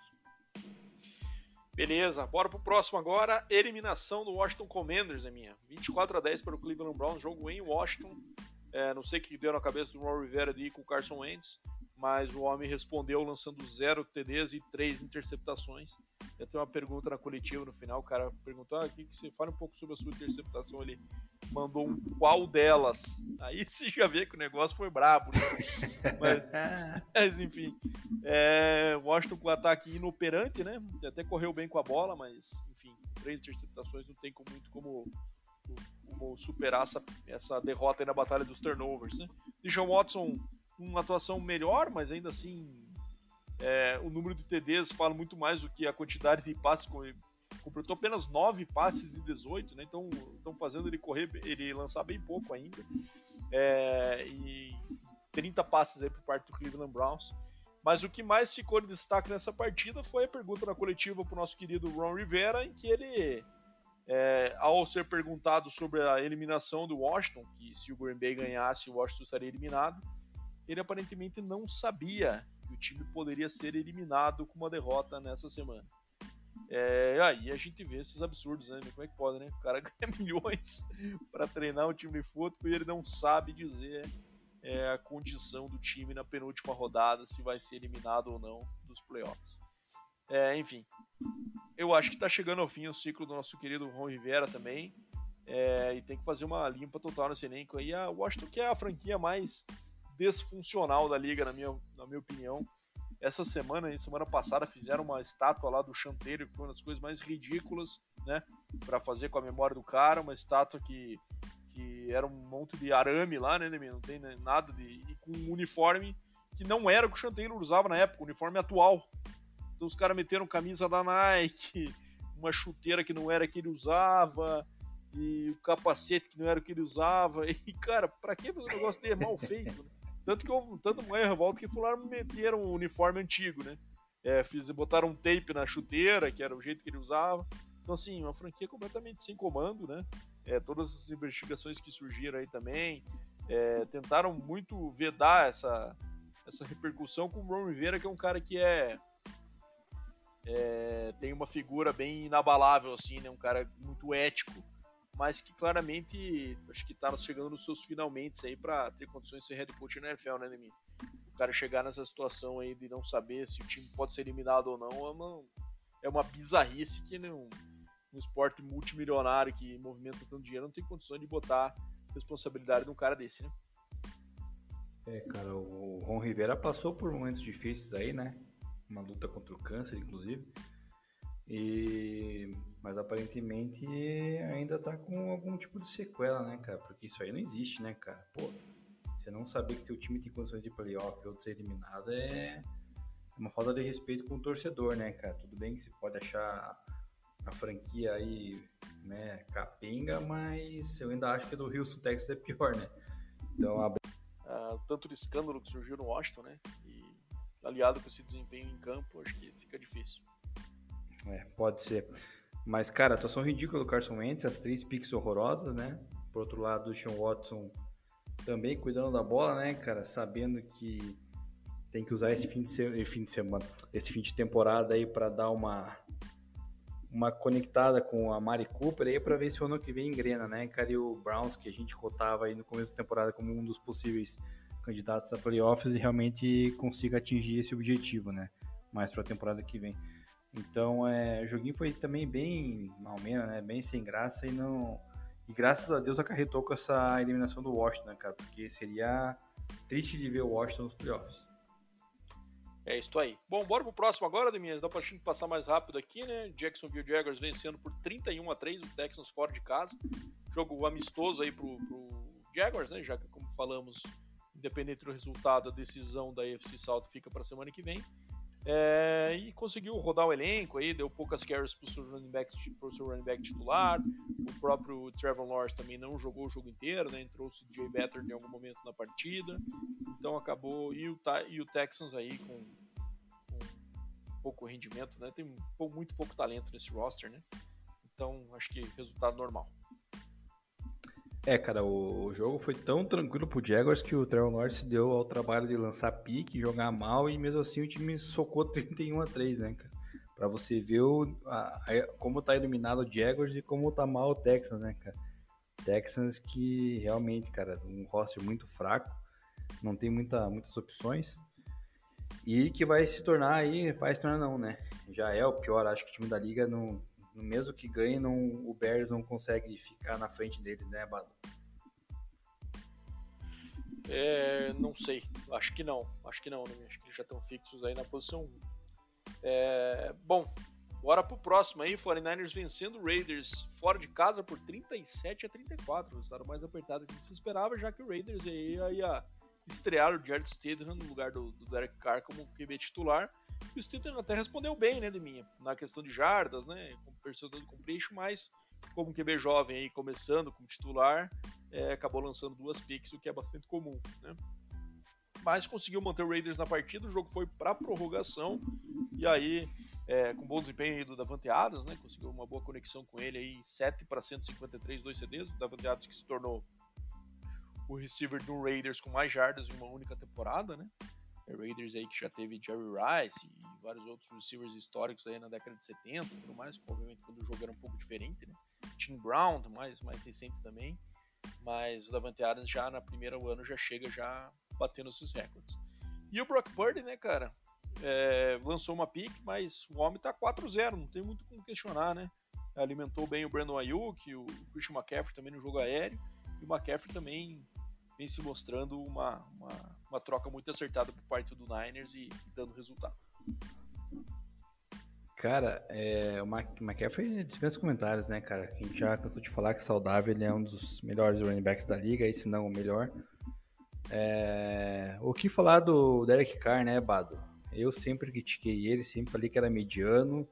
A: Beleza, bora pro próximo agora. Eliminação do Washington Commanders, é minha. 24 a 10 para o Cleveland Browns, jogo em Washington. É, não sei o que deu na cabeça do Ron Rivera ali com o Carson Wentz mas o homem respondeu lançando zero TDs e três interceptações. Eu tenho uma pergunta na coletiva no final, o cara perguntou, ah, que, você fala um pouco sobre a sua interceptação, ele mandou um qual delas. Aí você já vê que o negócio foi brabo, né? mas, mas, enfim, é, Washington com o ataque inoperante, né? Até correu bem com a bola, mas enfim, três interceptações não tem muito como, como superar essa, essa derrota aí na batalha dos turnovers, né? Deshaun Watson uma atuação melhor, mas ainda assim é, o número de TDs fala muito mais do que a quantidade de passes. Completou apenas 9 passes de 18, né? então estão fazendo ele correr, ele lançar bem pouco ainda. É, e 30 passes aí por parte do Cleveland Browns. Mas o que mais ficou de destaque nessa partida foi a pergunta na coletiva para o nosso querido Ron Rivera, em que ele, é, ao ser perguntado sobre a eliminação do Washington, que se o Green Bay ganhasse, o Washington estaria eliminado, ele aparentemente não sabia que o time poderia ser eliminado com uma derrota nessa semana. É, aí a gente vê esses absurdos, né? Como é que pode, né? O cara ganha milhões para treinar um time de futebol e ele não sabe dizer é, a condição do time na penúltima rodada, se vai ser eliminado ou não dos playoffs. É, enfim, eu acho que está chegando ao fim o ciclo do nosso querido Ron Rivera também. É, e tem que fazer uma limpa total nesse elenco aí. A Washington que é a franquia mais desfuncional da liga, na minha, na minha opinião. Essa semana, semana passada, fizeram uma estátua lá do Chanteiro, que foi uma das coisas mais ridículas, né? Para fazer com a memória do cara, uma estátua que, que era um monte de arame lá, né, Não tem nada de. E com um uniforme que não era o que o Chanteiro usava na época, o uniforme atual. Então os caras meteram camisa da Nike, uma chuteira que não era que ele usava, e o capacete que não era o que ele usava. E, cara, pra que fazer um negócio dele mal feito, né? Tanto que houve tanto uma revolta que fularam meteram o uniforme antigo, né? É, fiz, botaram um tape na chuteira, que era o jeito que ele usava. Então, assim, uma franquia completamente sem comando, né? É, todas as investigações que surgiram aí também é, tentaram muito vedar essa, essa repercussão com o Ron Rivera, que é um cara que é, é tem uma figura bem inabalável, assim, né? Um cara muito ético mas que claramente acho que está chegando nos seus finalmente aí para ter condições de ser head coach na NFL, né, Nemi? O cara chegar nessa situação aí de não saber se o time pode ser eliminado ou não é uma, é uma bizarrice que um, um esporte multimilionário que movimenta tanto dinheiro não tem condições de botar responsabilidade num cara desse, né?
B: É, cara, o Ron Rivera passou por momentos difíceis aí, né? Uma luta contra o câncer, inclusive. E mas aparentemente ainda tá com algum tipo de sequela, né, cara? Porque isso aí não existe, né, cara? Pô, você não saber que teu time tem condições de playoff ou de ser eliminado é uma falta de respeito com o torcedor, né, cara? Tudo bem que você pode achar a franquia aí, né, capenga, mas eu ainda acho que a do Houston Texas é pior, né? Então, a...
A: uh, tanto de escândalo que surgiu no Washington, né? E aliado com esse desempenho em campo, acho que fica difícil.
B: É, pode ser. Mas, cara, atuação ridícula do Carson Wentz, as três picks horrorosas, né? Por outro lado, o Sean Watson também cuidando da bola, né, cara? Sabendo que tem que usar esse fim de, se... fim de semana, esse fim de temporada aí para dar uma uma conectada com a Mari Cooper aí para ver se o ano que vem engrena, né? Cara, e o Browns que a gente cotava aí no começo da temporada como um dos possíveis candidatos a playoffs e realmente consiga atingir esse objetivo, né? Mais para a temporada que vem. Então, é, o joguinho foi também bem mal menos, né? Bem sem graça e não e graças a Deus acarretou com essa eliminação do Washington, né, cara, porque seria triste de ver o Washington nos playoffs.
A: É isso aí. Bom, bora pro próximo agora, Deminha. Dá pra gente passar mais rápido aqui, né? Jacksonville Jaguars vencendo por 31 a 3 o Texans fora de casa. Jogo amistoso aí pro, pro Jaguars, né? Já que, como falamos, independente do resultado, a decisão da AFC South fica para semana que vem. É, e conseguiu rodar o elenco aí, deu poucas carries para o seu running back, pro seu running back titular. O próprio Trevor Lawrence também não jogou o jogo inteiro, né? Entrou o CJ Better em algum momento na partida. Então acabou. E o, e o Texans aí com, com pouco rendimento, né? Tem muito pouco talento nesse roster, né? Então acho que resultado normal.
B: É, cara, o, o, jogo foi tão tranquilo pro Jaguars que o Trevor Lawrence deu ao trabalho de lançar pique, jogar mal e mesmo assim o time socou 31 a 3, né, cara? Pra você ver o, a, a, como tá iluminado o Jaguars e como tá mal o Texans, né, cara? Texans que realmente, cara, um roster muito fraco, não tem muita, muitas opções e que vai se tornar aí, vai se tornar não, né? Já é o pior, acho que o time da liga não, mesmo que ganhe, não, o Bears não consegue ficar na frente deles, né, Bado?
A: É, não sei, acho que não, acho que não, né? acho que eles já estão fixos aí na posição 1. É, bom, bora pro próximo aí, 49ers vencendo o Raiders fora de casa por 37 a 34, resultado mais apertado que se esperava, já que o Raiders aí ia estrear o Jared Stidham no lugar do, do Derek Carr como QB titular, e o Stidham até respondeu bem, né, de minha, na questão de jardas, né, personal completion, mas como QB jovem aí começando como titular, é, acabou lançando duas picks, o que é bastante comum, né? Mas conseguiu manter o Raiders na partida, o jogo foi para prorrogação e aí é, com bom desempenho do Davante Adams, né? Conseguiu uma boa conexão com ele aí, 7 para 153, dois CDs, o Davante Adams que se tornou o receiver do Raiders com mais jardas em uma única temporada, né? Raiders aí que já teve Jerry Rice e vários outros receivers históricos aí na década de 70 e tudo mais, obviamente quando o jogo era um pouco diferente, né? Tim Brown, mais, mais recente também, mas o Davante Adams já na primeira ano já chega já batendo esses recordes. E o Brock Purdy, né, cara, é, lançou uma pick, mas o homem tá 4-0, não tem muito como questionar, né? Alimentou bem o Brandon Ayuk, o Christian McCaffrey também no jogo aéreo, e o McCaffrey também vem se mostrando uma, uma, uma troca muito acertada por parte do Niners e, e dando resultado.
B: Cara, é, o McCaffrey dispensa comentários, né, cara? A gente já cansou de falar que saudável ele é um dos melhores running backs da liga, e se não o melhor. É, o que falar do Derek Carr, né, Bado? Eu sempre critiquei ele, sempre falei que era mediano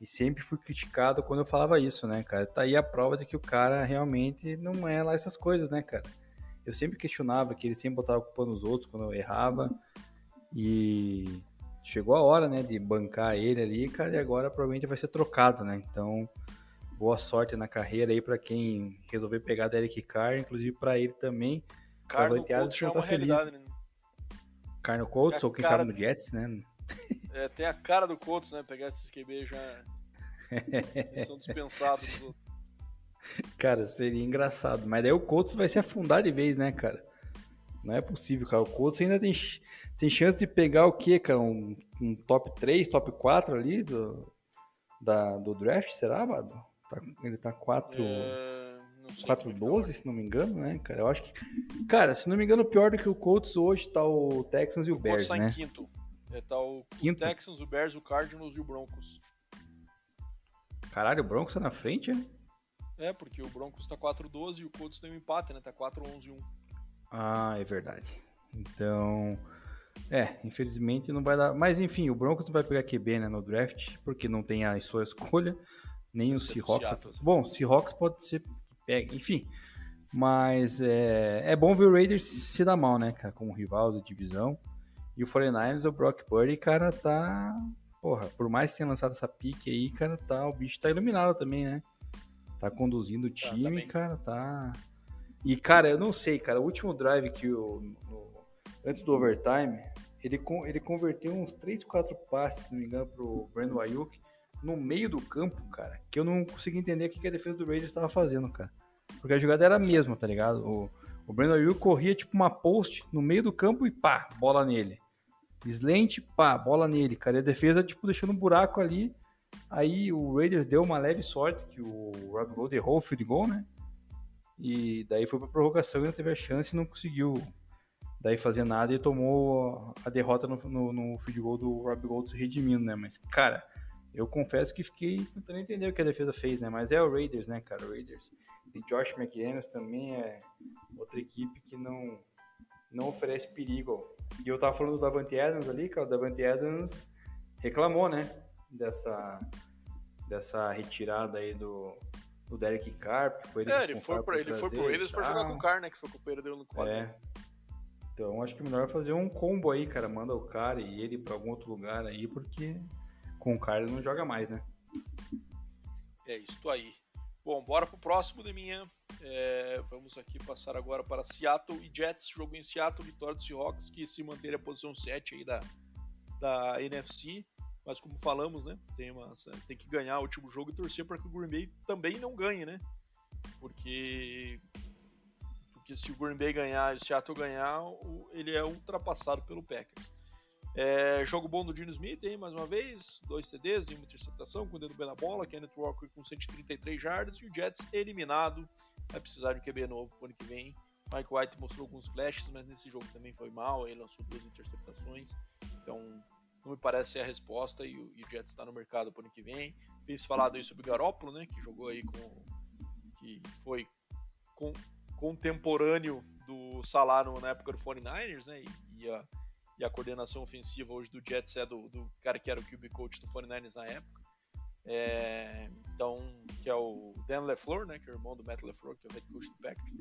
B: e sempre fui criticado quando eu falava isso, né, cara? Tá aí a prova de que o cara realmente não é lá essas coisas, né, cara? Eu sempre questionava que ele sempre botava a culpa nos outros quando eu errava. E chegou a hora, né, de bancar ele ali, cara, e agora provavelmente vai ser trocado, né? Então, boa sorte na carreira aí para quem resolver pegar Derek Carr, inclusive para ele também.
A: Carr no Colts já é uma feliz. realidade, né?
B: Carr no Colts, ou quem sabe no Jets, né?
A: É, tem a cara do Colts, né? Pegar esses QB já... Eles são dispensados
B: Cara, seria engraçado. Mas daí o Colts vai se afundar de vez, né, cara? Não é possível, cara. O Colts ainda tem, tem chance de pegar o quê, cara? Um, um top 3, top 4 ali do, da, do draft, será, Bado? Tá, ele tá 4. É, 4-12, se não me engano, né, cara? Eu acho que. Cara, se não me engano, pior do que o Colts hoje tá o Texans e o, o Bears. O Colts tá né? em
A: quinto. É, tá o quinto? Texans, o Bears, o Cardinals e o Broncos.
B: Caralho, o Broncos tá na frente, é?
A: É, porque o Broncos tá 4-12 e o Colts tem um empate, né? Tá 4-11-1.
B: Ah, é verdade. Então, é, infelizmente não vai dar. Mas enfim, o Broncos vai pegar QB né, no draft, porque não tem a sua escolha, nem o Seahawks. Seattle, Bom, o Seahawks pode ser que pegue, enfim. Mas é, é bom ver o Raiders se dar mal, né, cara, como rival da divisão. E o 49ers, o Brock Purdy, cara, tá. Porra, por mais que tenha lançado essa pique aí, cara, tá, o bicho tá iluminado também, né? Tá conduzindo o tá, time, tá, cara, tá. E, cara, eu não sei, cara, o último drive que o. No, antes do overtime, ele, ele converteu uns 3, 4 passes, se não me engano, pro Brandon Ayuk no meio do campo, cara, que eu não consegui entender o que a defesa do Raiders estava fazendo, cara. Porque a jogada era a mesma, tá ligado? O, o Brandon Ayuk corria tipo uma post no meio do campo e pá, bola nele. Slant, pá, bola nele, cara. E a defesa, tipo, deixando um buraco ali. Aí o Raiders deu uma leve sorte que o Rob Gold errou o field goal, né? E daí foi pra prorrogação e não teve a chance e não conseguiu daí fazer nada e tomou a derrota no, no, no field goal do Rob Gold se redimindo, né? Mas, cara, eu confesso que fiquei tentando entender o que a defesa fez, né? Mas é o Raiders, né, cara? O Raiders. E Josh McDaniels também é outra equipe que não, não oferece perigo. E eu tava falando do Davante Adams ali, cara. O Davante Adams reclamou, né? Dessa, dessa retirada aí do, do Derek Carr.
A: Foi ele é, ele foi, pra, ele foi pro Raiders pra jogar com o Carr, né? Que foi o companheiro dele no quadro.
B: É. Então acho que é melhor fazer um combo aí, cara. Manda o cara e ele pra algum outro lugar aí, porque com o Carlos não joga mais, né?
A: É isso aí. Bom, bora pro próximo de minha. É, vamos aqui passar agora para Seattle e Jets. Jogo em Seattle, vitória do Seahawks, que se mantém a posição 7 aí da, da NFC. Mas como falamos, né? Tem, uma, tem que ganhar o último jogo e torcer para que o Green Bay também não ganhe, né? Porque, porque se o Green Bay ganhar e o Seattle ganhar, ele é ultrapassado pelo Packers. É, jogo bom do Dino Smith, hein, mais uma vez. Dois TDs uma interceptação, com o dedo bem na bola. Kenneth Walker com 133 jardas. E o Jets eliminado. Vai precisar de um QB novo pro ano que vem. Mike White mostrou alguns flashes, mas nesse jogo também foi mal. Ele lançou duas interceptações. Então, não me parece ser a resposta. E o, e o Jets está no mercado pro ano que vem. Fiz falado aí sobre o Garópolo, né? Que jogou aí com. que foi com, contemporâneo do Salah na época do 49ers, né? E, e a e a coordenação ofensiva hoje do Jets é do, do cara que era o QB coach do 49ers na época. É, então, que é o Dan LeFleur, né, que é o irmão do Matt LeFleur, que é o head coach do Packers.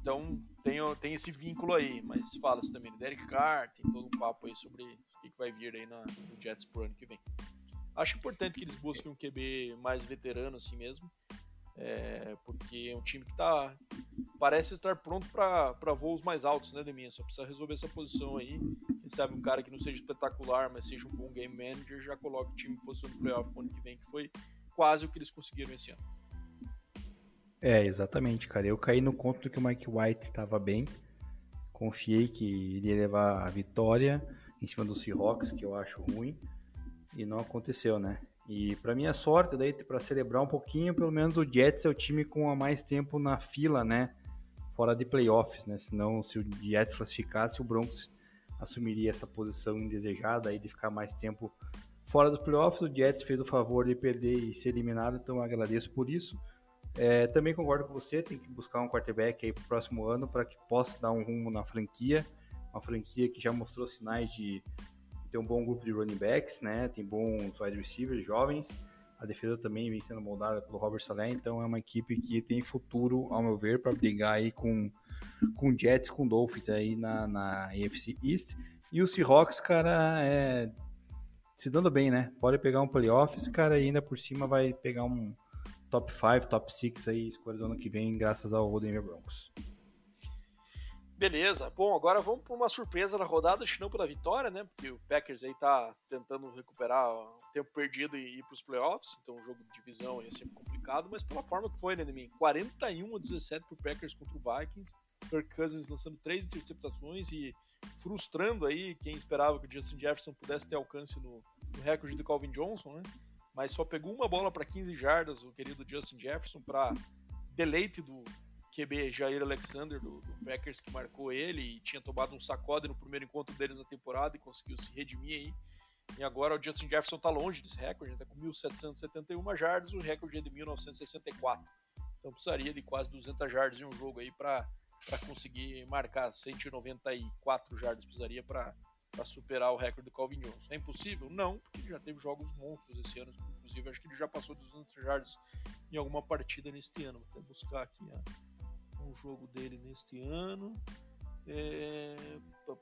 A: Então, tem, tem esse vínculo aí, mas fala-se também do Derek Carr, tem todo um papo aí sobre o que, que vai vir aí na, no Jets pro ano que vem. Acho importante que eles busquem um QB mais veterano assim mesmo, é, porque é um time que tá, parece estar pronto para voos mais altos, né, Deminha? Só precisa resolver essa posição aí. Quem sabe um cara que não seja espetacular, mas seja um bom game manager, já coloca o time em posição de playoff no ano que vem, que foi quase o que eles conseguiram esse ano.
B: É, exatamente, cara. Eu caí no conto que o Mike White estava bem. Confiei que iria levar a vitória em cima do Seahawks, que eu acho ruim, e não aconteceu, né? E para minha sorte, daí para celebrar um pouquinho, pelo menos o Jets é o time com mais tempo na fila, né? Fora de playoffs, né? Senão, se o Jets classificasse, o Broncos assumiria essa posição indesejada aí de ficar mais tempo fora dos playoffs. O Jets fez o favor de perder e ser eliminado, então agradeço por isso. É, também concordo com você, tem que buscar um quarterback aí pro próximo ano para que possa dar um rumo na franquia. Uma franquia que já mostrou sinais de tem um bom grupo de running backs, né? Tem bons wide receivers jovens. A defesa também vem sendo moldada pelo Robert Saleh, então é uma equipe que tem futuro, ao meu ver, para brigar aí com com Jets, com Dolphins aí na, na AFC East. E o Seahawks, cara, é se dando bem, né? Pode pegar um playoffs, cara, e ainda por cima vai pegar um top 5, top 6 aí, escolha do ano que vem, graças ao Denver Broncos.
A: Beleza, bom, agora vamos para uma surpresa na rodada, acho não pela vitória, né? Porque o Packers aí tá tentando recuperar o tempo perdido e ir para os playoffs, então o jogo de divisão é sempre complicado, mas pela forma que foi, né, mim 41 a 17 pro Packers contra o Vikings, Kirk Cousins lançando três interceptações e frustrando aí quem esperava que o Justin Jefferson pudesse ter alcance no, no recorde do Calvin Johnson, né? Mas só pegou uma bola para 15 jardas o querido Justin Jefferson para deleite do QB Jair Alexander do, do, Packers que marcou ele e tinha tomado um sacode no primeiro encontro deles na temporada e conseguiu se redimir aí. E agora o Justin Jefferson está longe desse recorde, está com 1.771 jardas, o recorde é de 1964. Então precisaria de quase 200 jardas em um jogo aí para conseguir marcar 194 jardas precisaria para superar o recorde do Calvin Johnson. É impossível? Não, porque já teve jogos monstros esse ano. Inclusive, acho que ele já passou 200 jardas em alguma partida neste ano. Vou até buscar aqui um jogo dele neste ano. É,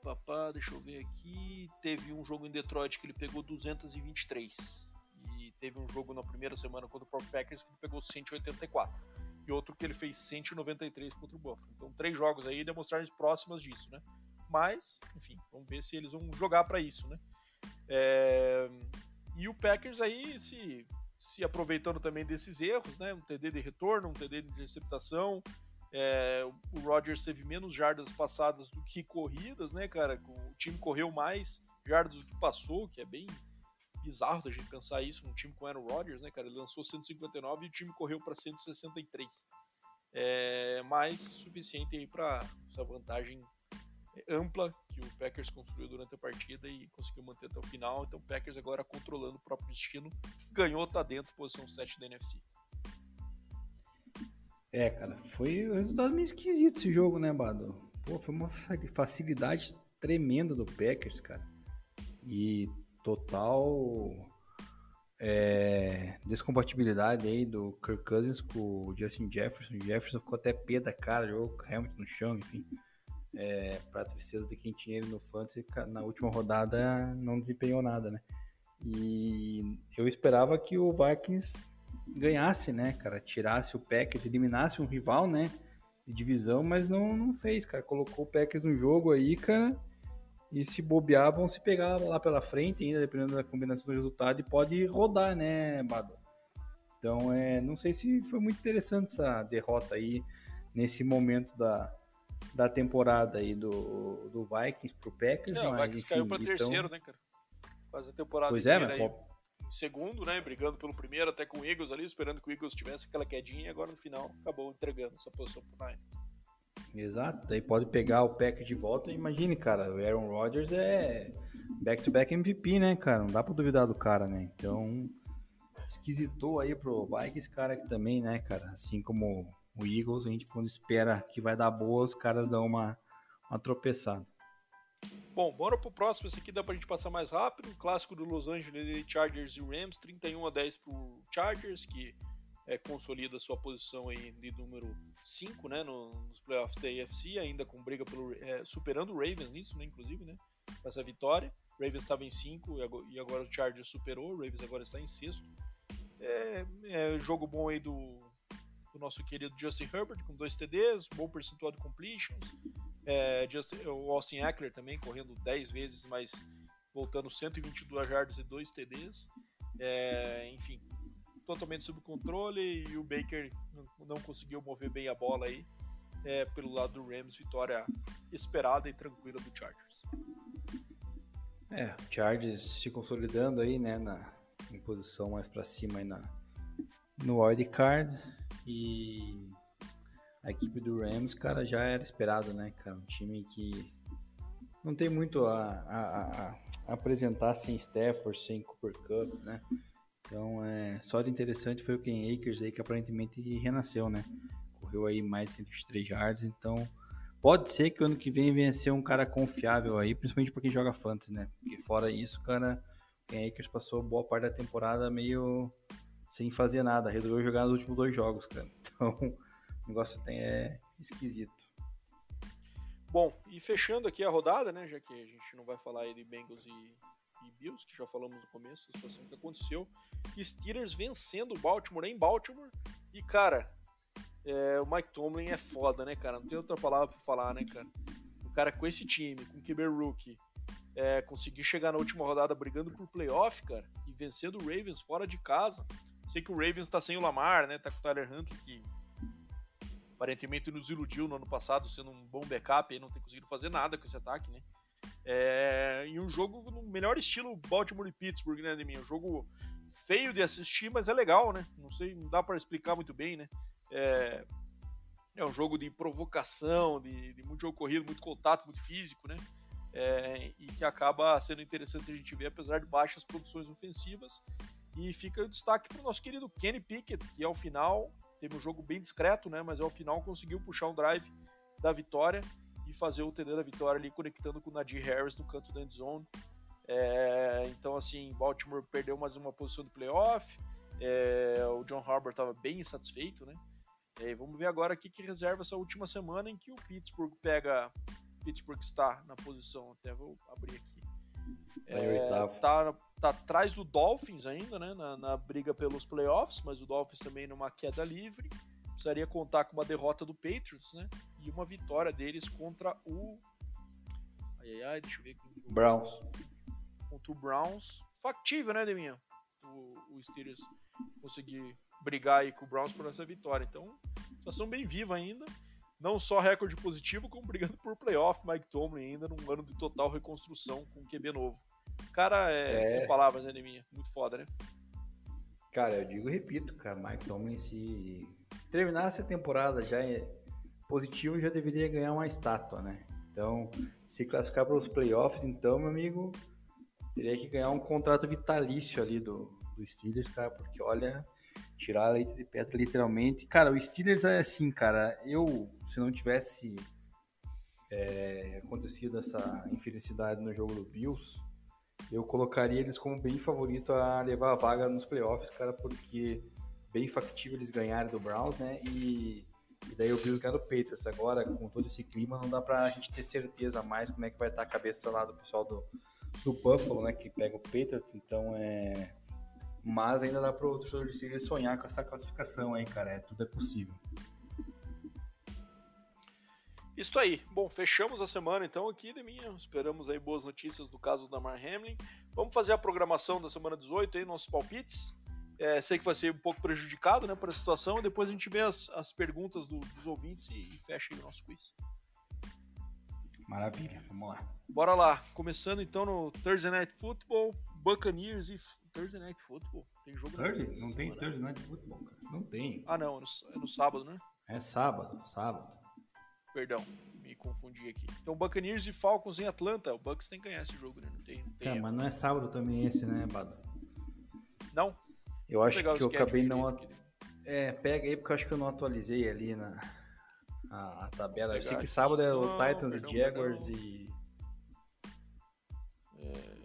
A: pá, pá, deixa eu ver aqui. Teve um jogo em Detroit que ele pegou 223. E teve um jogo na primeira semana contra o próprio Packers que ele pegou 184. E outro que ele fez 193 contra o Buffalo. Então, três jogos aí demonstrações próximas disso, né? Mas, enfim, vamos ver se eles vão jogar para isso, né? É... E o Packers aí se, se aproveitando também desses erros, né? Um TD de retorno, um TD de interceptação, é, o Rodgers teve menos jardas passadas do que corridas, né, cara? O time correu mais jardas do que passou, que é bem bizarro da gente pensar isso num time com Aaron Rodgers, né, cara? Ele lançou 159 e o time correu para 163. É, mais suficiente aí para essa vantagem ampla que o Packers construiu durante a partida e conseguiu manter até o final. Então o Packers agora controlando o próprio destino, ganhou, tá dentro, posição 7 da NFC.
B: É, cara, foi um resultado meio esquisito esse jogo, né, Bado? Pô, foi uma facilidade tremenda do Packers, cara. E total é, descompatibilidade aí do Kirk Cousins com o Justin Jefferson. O Jefferson ficou até pé da cara, jogou Hamilton no chão, enfim. É, pra tristeza de quem tinha ele no Fantasy, na última rodada não desempenhou nada, né? E eu esperava que o Vikings ganhasse, né, cara? Tirasse o Packers, eliminasse um rival, né? De divisão, mas não, não fez, cara. Colocou o Packers no jogo aí, cara. E se bobear, vão se pegar lá pela frente, ainda dependendo da combinação do resultado, e pode rodar, né, Bado? Então, é, não sei se foi muito interessante essa derrota aí nesse momento da, da temporada aí do, do Vikings pro Packers.
A: Não, mas, o Vikings enfim, caiu pra então... terceiro, né, cara? Quase a temporada
B: Pois é, mas
A: em segundo, né? Brigando pelo primeiro, até com o Eagles ali, esperando que o Eagles tivesse aquela quedinha, e agora no final acabou entregando essa posição pro Nine.
B: Exato, daí pode pegar o pack de volta. Imagine, cara, o Aaron Rodgers é back-to-back -back MVP, né, cara? Não dá pra duvidar do cara, né? Então, esquisitou aí pro Vikings, cara, que também, né, cara? Assim como o Eagles, a gente quando espera que vai dar boa, os caras dão uma, uma tropeçada.
A: Bom, bora pro próximo. Esse aqui dá pra gente passar mais rápido. O clássico do Los Angeles Chargers e Rams, 31 a 10 pro Chargers, que é, consolida sua posição aí de número 5, né, nos playoffs da AFC, ainda com briga pelo é, superando o Ravens nisso, né, inclusive, né, essa vitória. O Ravens estava em 5 e agora o Chargers superou, o Ravens agora está em sexto. É, é jogo bom aí do, do nosso querido Justin Herbert com dois TDs, bom percentual de completions, é, Just, o Austin Eckler também correndo 10 vezes, mas voltando 122 jardas e 2 TDs. É, enfim, totalmente sob controle e o Baker não, conseguiu mover bem a bola aí. É, pelo lado do Rams, vitória esperada e tranquila do Chargers.
B: É, o Chargers se consolidando aí, né, na, em posição mais para cima aí na, no wild card e a equipe do Rams, cara, já era esperado, né, cara? Um time que não tem muito a, a, a apresentar sem Stafford, sem Cooper Cup, né? Então, é, só de interessante foi o Ken Akers aí, que aparentemente renasceu, né? Correu aí mais de 123 yards, então pode ser que o ano que vem venha ser um cara confiável aí, principalmente para quem joga fantasy, né? Porque fora isso, cara, o Ken Akers passou boa parte da temporada meio sem fazer nada, resolveu jogar nos últimos dois jogos, cara. Então, o negócio tem, é esquisito.
A: Bom, e fechando aqui a rodada, né, já que a gente não vai falar aí de Bengals e, e Bills, que já falamos no começo, a situação que aconteceu. Steelers vencendo o Baltimore em Baltimore. E, cara, é, o Mike Tomlin é foda, né, cara? Não tem outra palavra pra falar, né, cara? O cara com esse time, com o Kiber Rookie, é, conseguir chegar na última rodada brigando por playoff, cara, e vencendo o Ravens fora de casa. Sei que o Ravens tá sem o Lamar, né? Tá com o Tyler Huntley, que aparentemente nos iludiu no ano passado, sendo um bom backup e não tem conseguido fazer nada com esse ataque, né? É, e um jogo no melhor estilo Baltimore e Pittsburgh, né, mim? Um jogo feio de assistir, mas é legal, né? Não sei, não dá para explicar muito bem, né? É, é um jogo de provocação, de, de, muito jogo corrido, muito contato, muito físico, né? É, e que acaba sendo interessante a gente ver, apesar de baixas produções ofensivas. E fica o destaque para o nosso querido Kenny Pickett, que ao final teve um jogo bem discreto, né? Mas ao final conseguiu puxar um drive da vitória e fazer o TD da vitória ali conectando com o Nadir Harris no canto da endzone. É, então, assim, Baltimore perdeu mais uma posição do playoff. É, o John Harbour estava bem insatisfeito, né? É, vamos ver agora o que, que reserva essa última semana em que o Pittsburgh pega Pittsburgh está na posição? Até vou abrir aqui.
B: Tá é,
A: tá, tá atrás do Dolphins ainda, né? Na, na, briga pelos playoffs, mas o Dolphins também numa queda livre. Precisaria contar com uma derrota do Patriots, né? E uma vitória deles contra o. Ai, ai, ai, deixa eu ver.
B: Browns.
A: Contra o Browns. Factível, né, Deminha? O, o Steelers conseguir brigar aí com o Browns por essa vitória. Então, situação bem viva ainda. Não só recorde positivo, como brigando por playoff, Mike Tomlin ainda num ano de total reconstrução com o QB novo. Cara, é, é... sem palavras, né, Neminha? Muito foda, né?
B: Cara, eu digo e repito, cara, Mike Tomlin, se, se terminasse a temporada já é positivo, já deveria ganhar uma estátua, né? Então, se classificar para os playoffs, então, meu amigo, teria que ganhar um contrato vitalício ali do, do Steelers, cara, porque olha, tirar a leite de pedra literalmente. Cara, o Steelers é assim, cara, eu, se não tivesse é, acontecido essa infelicidade no jogo do Bills, eu colocaria eles como bem favorito a levar a vaga nos playoffs, cara, porque bem factível eles ganharem do Browns, né? E, e daí o Bills ganhar do Patriots. Agora, com todo esse clima, não dá pra gente ter certeza mais como é que vai estar a cabeça lá do pessoal do, do Buffalo, né? Que pega o Patriots. Então, é mas ainda dá para o torcedor de Steelers sonhar com essa classificação aí, cara. É, tudo é possível.
A: Isso aí. Bom, fechamos a semana então aqui, Deminha. Esperamos aí boas notícias do caso da Mar Hamlin. Vamos fazer a programação da semana 18 aí, nossos palpites. É, sei que vai ser um pouco prejudicado né, por a situação. Depois a gente vê as, as perguntas do, dos ouvintes e, e fecha aí o nosso quiz.
B: Maravilha, vamos lá.
A: Bora lá. Começando então no Thursday Night Football, Buccaneers e Thursday Night Football. Tem jogo
B: Thursday? Não tem Thursday Night Football, cara. Não tem.
A: Ah, não. É no, é no sábado, né?
B: É sábado, sábado.
A: Perdão, me confundi aqui. Então, Buccaneers e Falcons em Atlanta. O Bucks tem que ganhar esse jogo, né? Não tem. Não tem
B: é, mas não é sábado também esse, né, Bado?
A: Não?
B: Eu acho que eu acabei não. É, pega aí porque eu acho que eu não atualizei ali na a, a tabela. Eu sei que sábado é o Titans e Jaguars perdão. e.
A: É...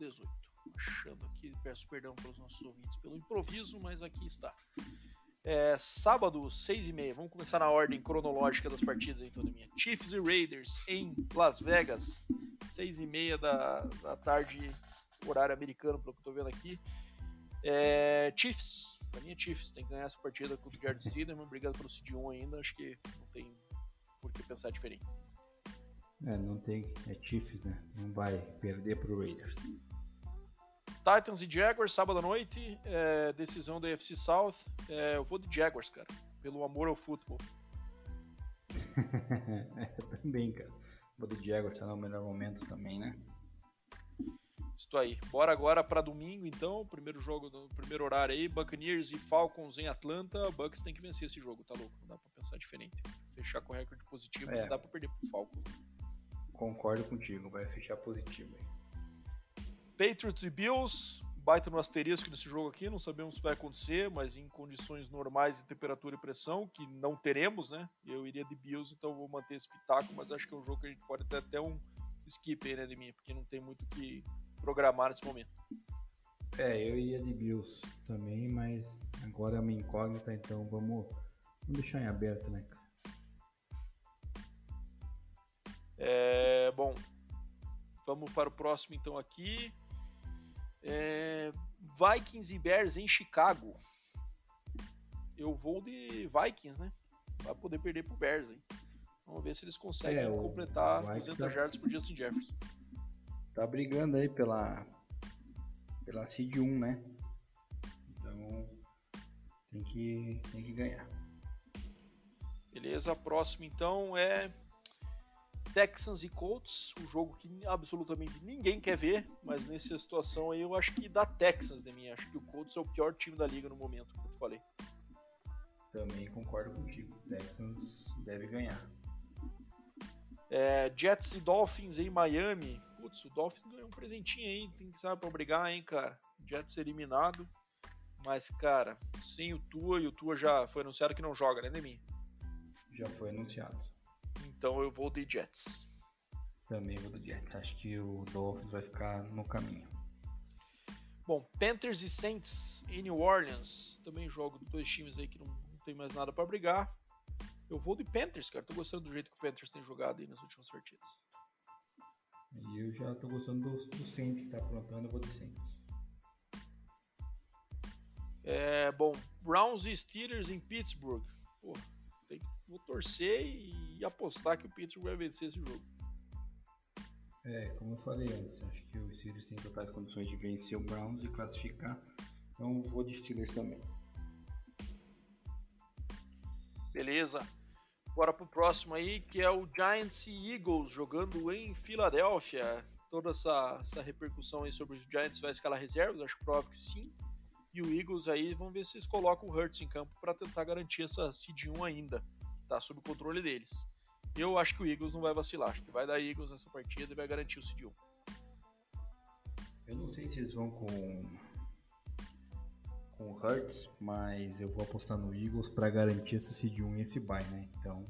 A: 18. Achando aqui, peço perdão pelos nossos ouvintes pelo improviso, mas aqui está. É, sábado, 6 e meia. Vamos começar na ordem cronológica das partidas então, da minha. Chiefs e Raiders em Las Vegas, 6 e meia da, da tarde, horário americano, pelo que eu estou vendo aqui. É, Chiefs, pra mim é Chiefs, tem que ganhar essa partida com o Jared Ciderman. Obrigado pelo CD1 ainda, acho que não tem por que pensar diferente.
B: É, não tem, é Chiefs, né? Não vai perder pro Raiders.
A: Titans e Jaguars, sábado à noite, é, decisão da UFC South. É, eu vou de Jaguars, cara, pelo amor ao futebol.
B: é, também, cara. Vou de Jaguars, tá no melhor momento também, né?
A: Isso aí. Bora agora para domingo, então. Primeiro jogo, do primeiro horário aí. Buccaneers e Falcons em Atlanta. Bucks tem que vencer esse jogo, tá louco? Não dá pra pensar diferente. Fechar com recorde positivo, é. não dá pra perder pro Falcons.
B: Concordo contigo, vai fechar positivo aí.
A: Patriots e Bills, baita no asterisco desse jogo aqui, não sabemos se vai acontecer, mas em condições normais de temperatura e pressão, que não teremos, né? Eu iria de Bills, então vou manter esse pitaco, mas acho que é um jogo que a gente pode ter até um skip aí, né, de mim, porque não tem muito o que programar nesse momento.
B: É, eu iria de Bills também, mas agora é uma incógnita, então vamos, vamos deixar em aberto, né, cara?
A: É, bom, vamos para o próximo então aqui. É, Vikings e Bears em Chicago. Eu vou de Vikings, né? Vai poder perder pro Bears, hein? Vamos ver se eles conseguem é, completar 200 tá... jardas por Justin Jefferson.
B: Tá brigando aí pela pela seed 1, né? Então tem que tem que ganhar.
A: Beleza, próximo então é Texans e Colts, um jogo que absolutamente ninguém quer ver, mas nessa situação aí eu acho que dá Texans de mim. Acho que o Colts é o pior time da liga no momento, como eu falei.
B: Também concordo contigo. Texans deve ganhar.
A: É, Jets e Dolphins em Miami. Putz, o Dolphins ganhou um presentinho aí, tem que saber pra brigar, hein, cara. Jets eliminado. Mas, cara, sem o Tua, e o Tua já foi anunciado que não joga, né, Demi?
B: Já foi anunciado.
A: Então eu vou de Jets.
B: Também vou de Jets. Acho que o Dolphins vai ficar no caminho.
A: Bom, Panthers e Saints em New Orleans. Também jogo de dois times aí que não, não tem mais nada para brigar. Eu vou de Panthers, cara. Tô gostando do jeito que o Panthers tem jogado aí nas últimas partidas.
B: E eu já tô gostando do, do Saints que tá aprontando, eu vou de Saints.
A: É, bom, Browns e Steelers em Pittsburgh. Tem, vou torcer e apostar que o Pittsburgh vai vencer esse jogo.
B: É, como eu falei antes, acho que o Steelers tem totais condições de vencer o Browns e classificar. Então vou de Steelers também.
A: Beleza. Bora pro próximo aí, que é o Giants e Eagles jogando em Filadélfia. Toda essa, essa repercussão aí sobre os Giants vai escalar reservas, acho provável que sim. E o Eagles aí, vamos ver se eles colocam o Hurts em campo para tentar garantir essa seed 1 ainda, tá sob o controle deles. Eu acho que o Eagles não vai vacilar, acho que vai dar Eagles nessa partida e vai garantir o seed 1.
B: Eu não sei se eles vão com com o Hurts, mas eu vou apostar no Eagles para garantir esse seed 1 e esse bye, né? Então,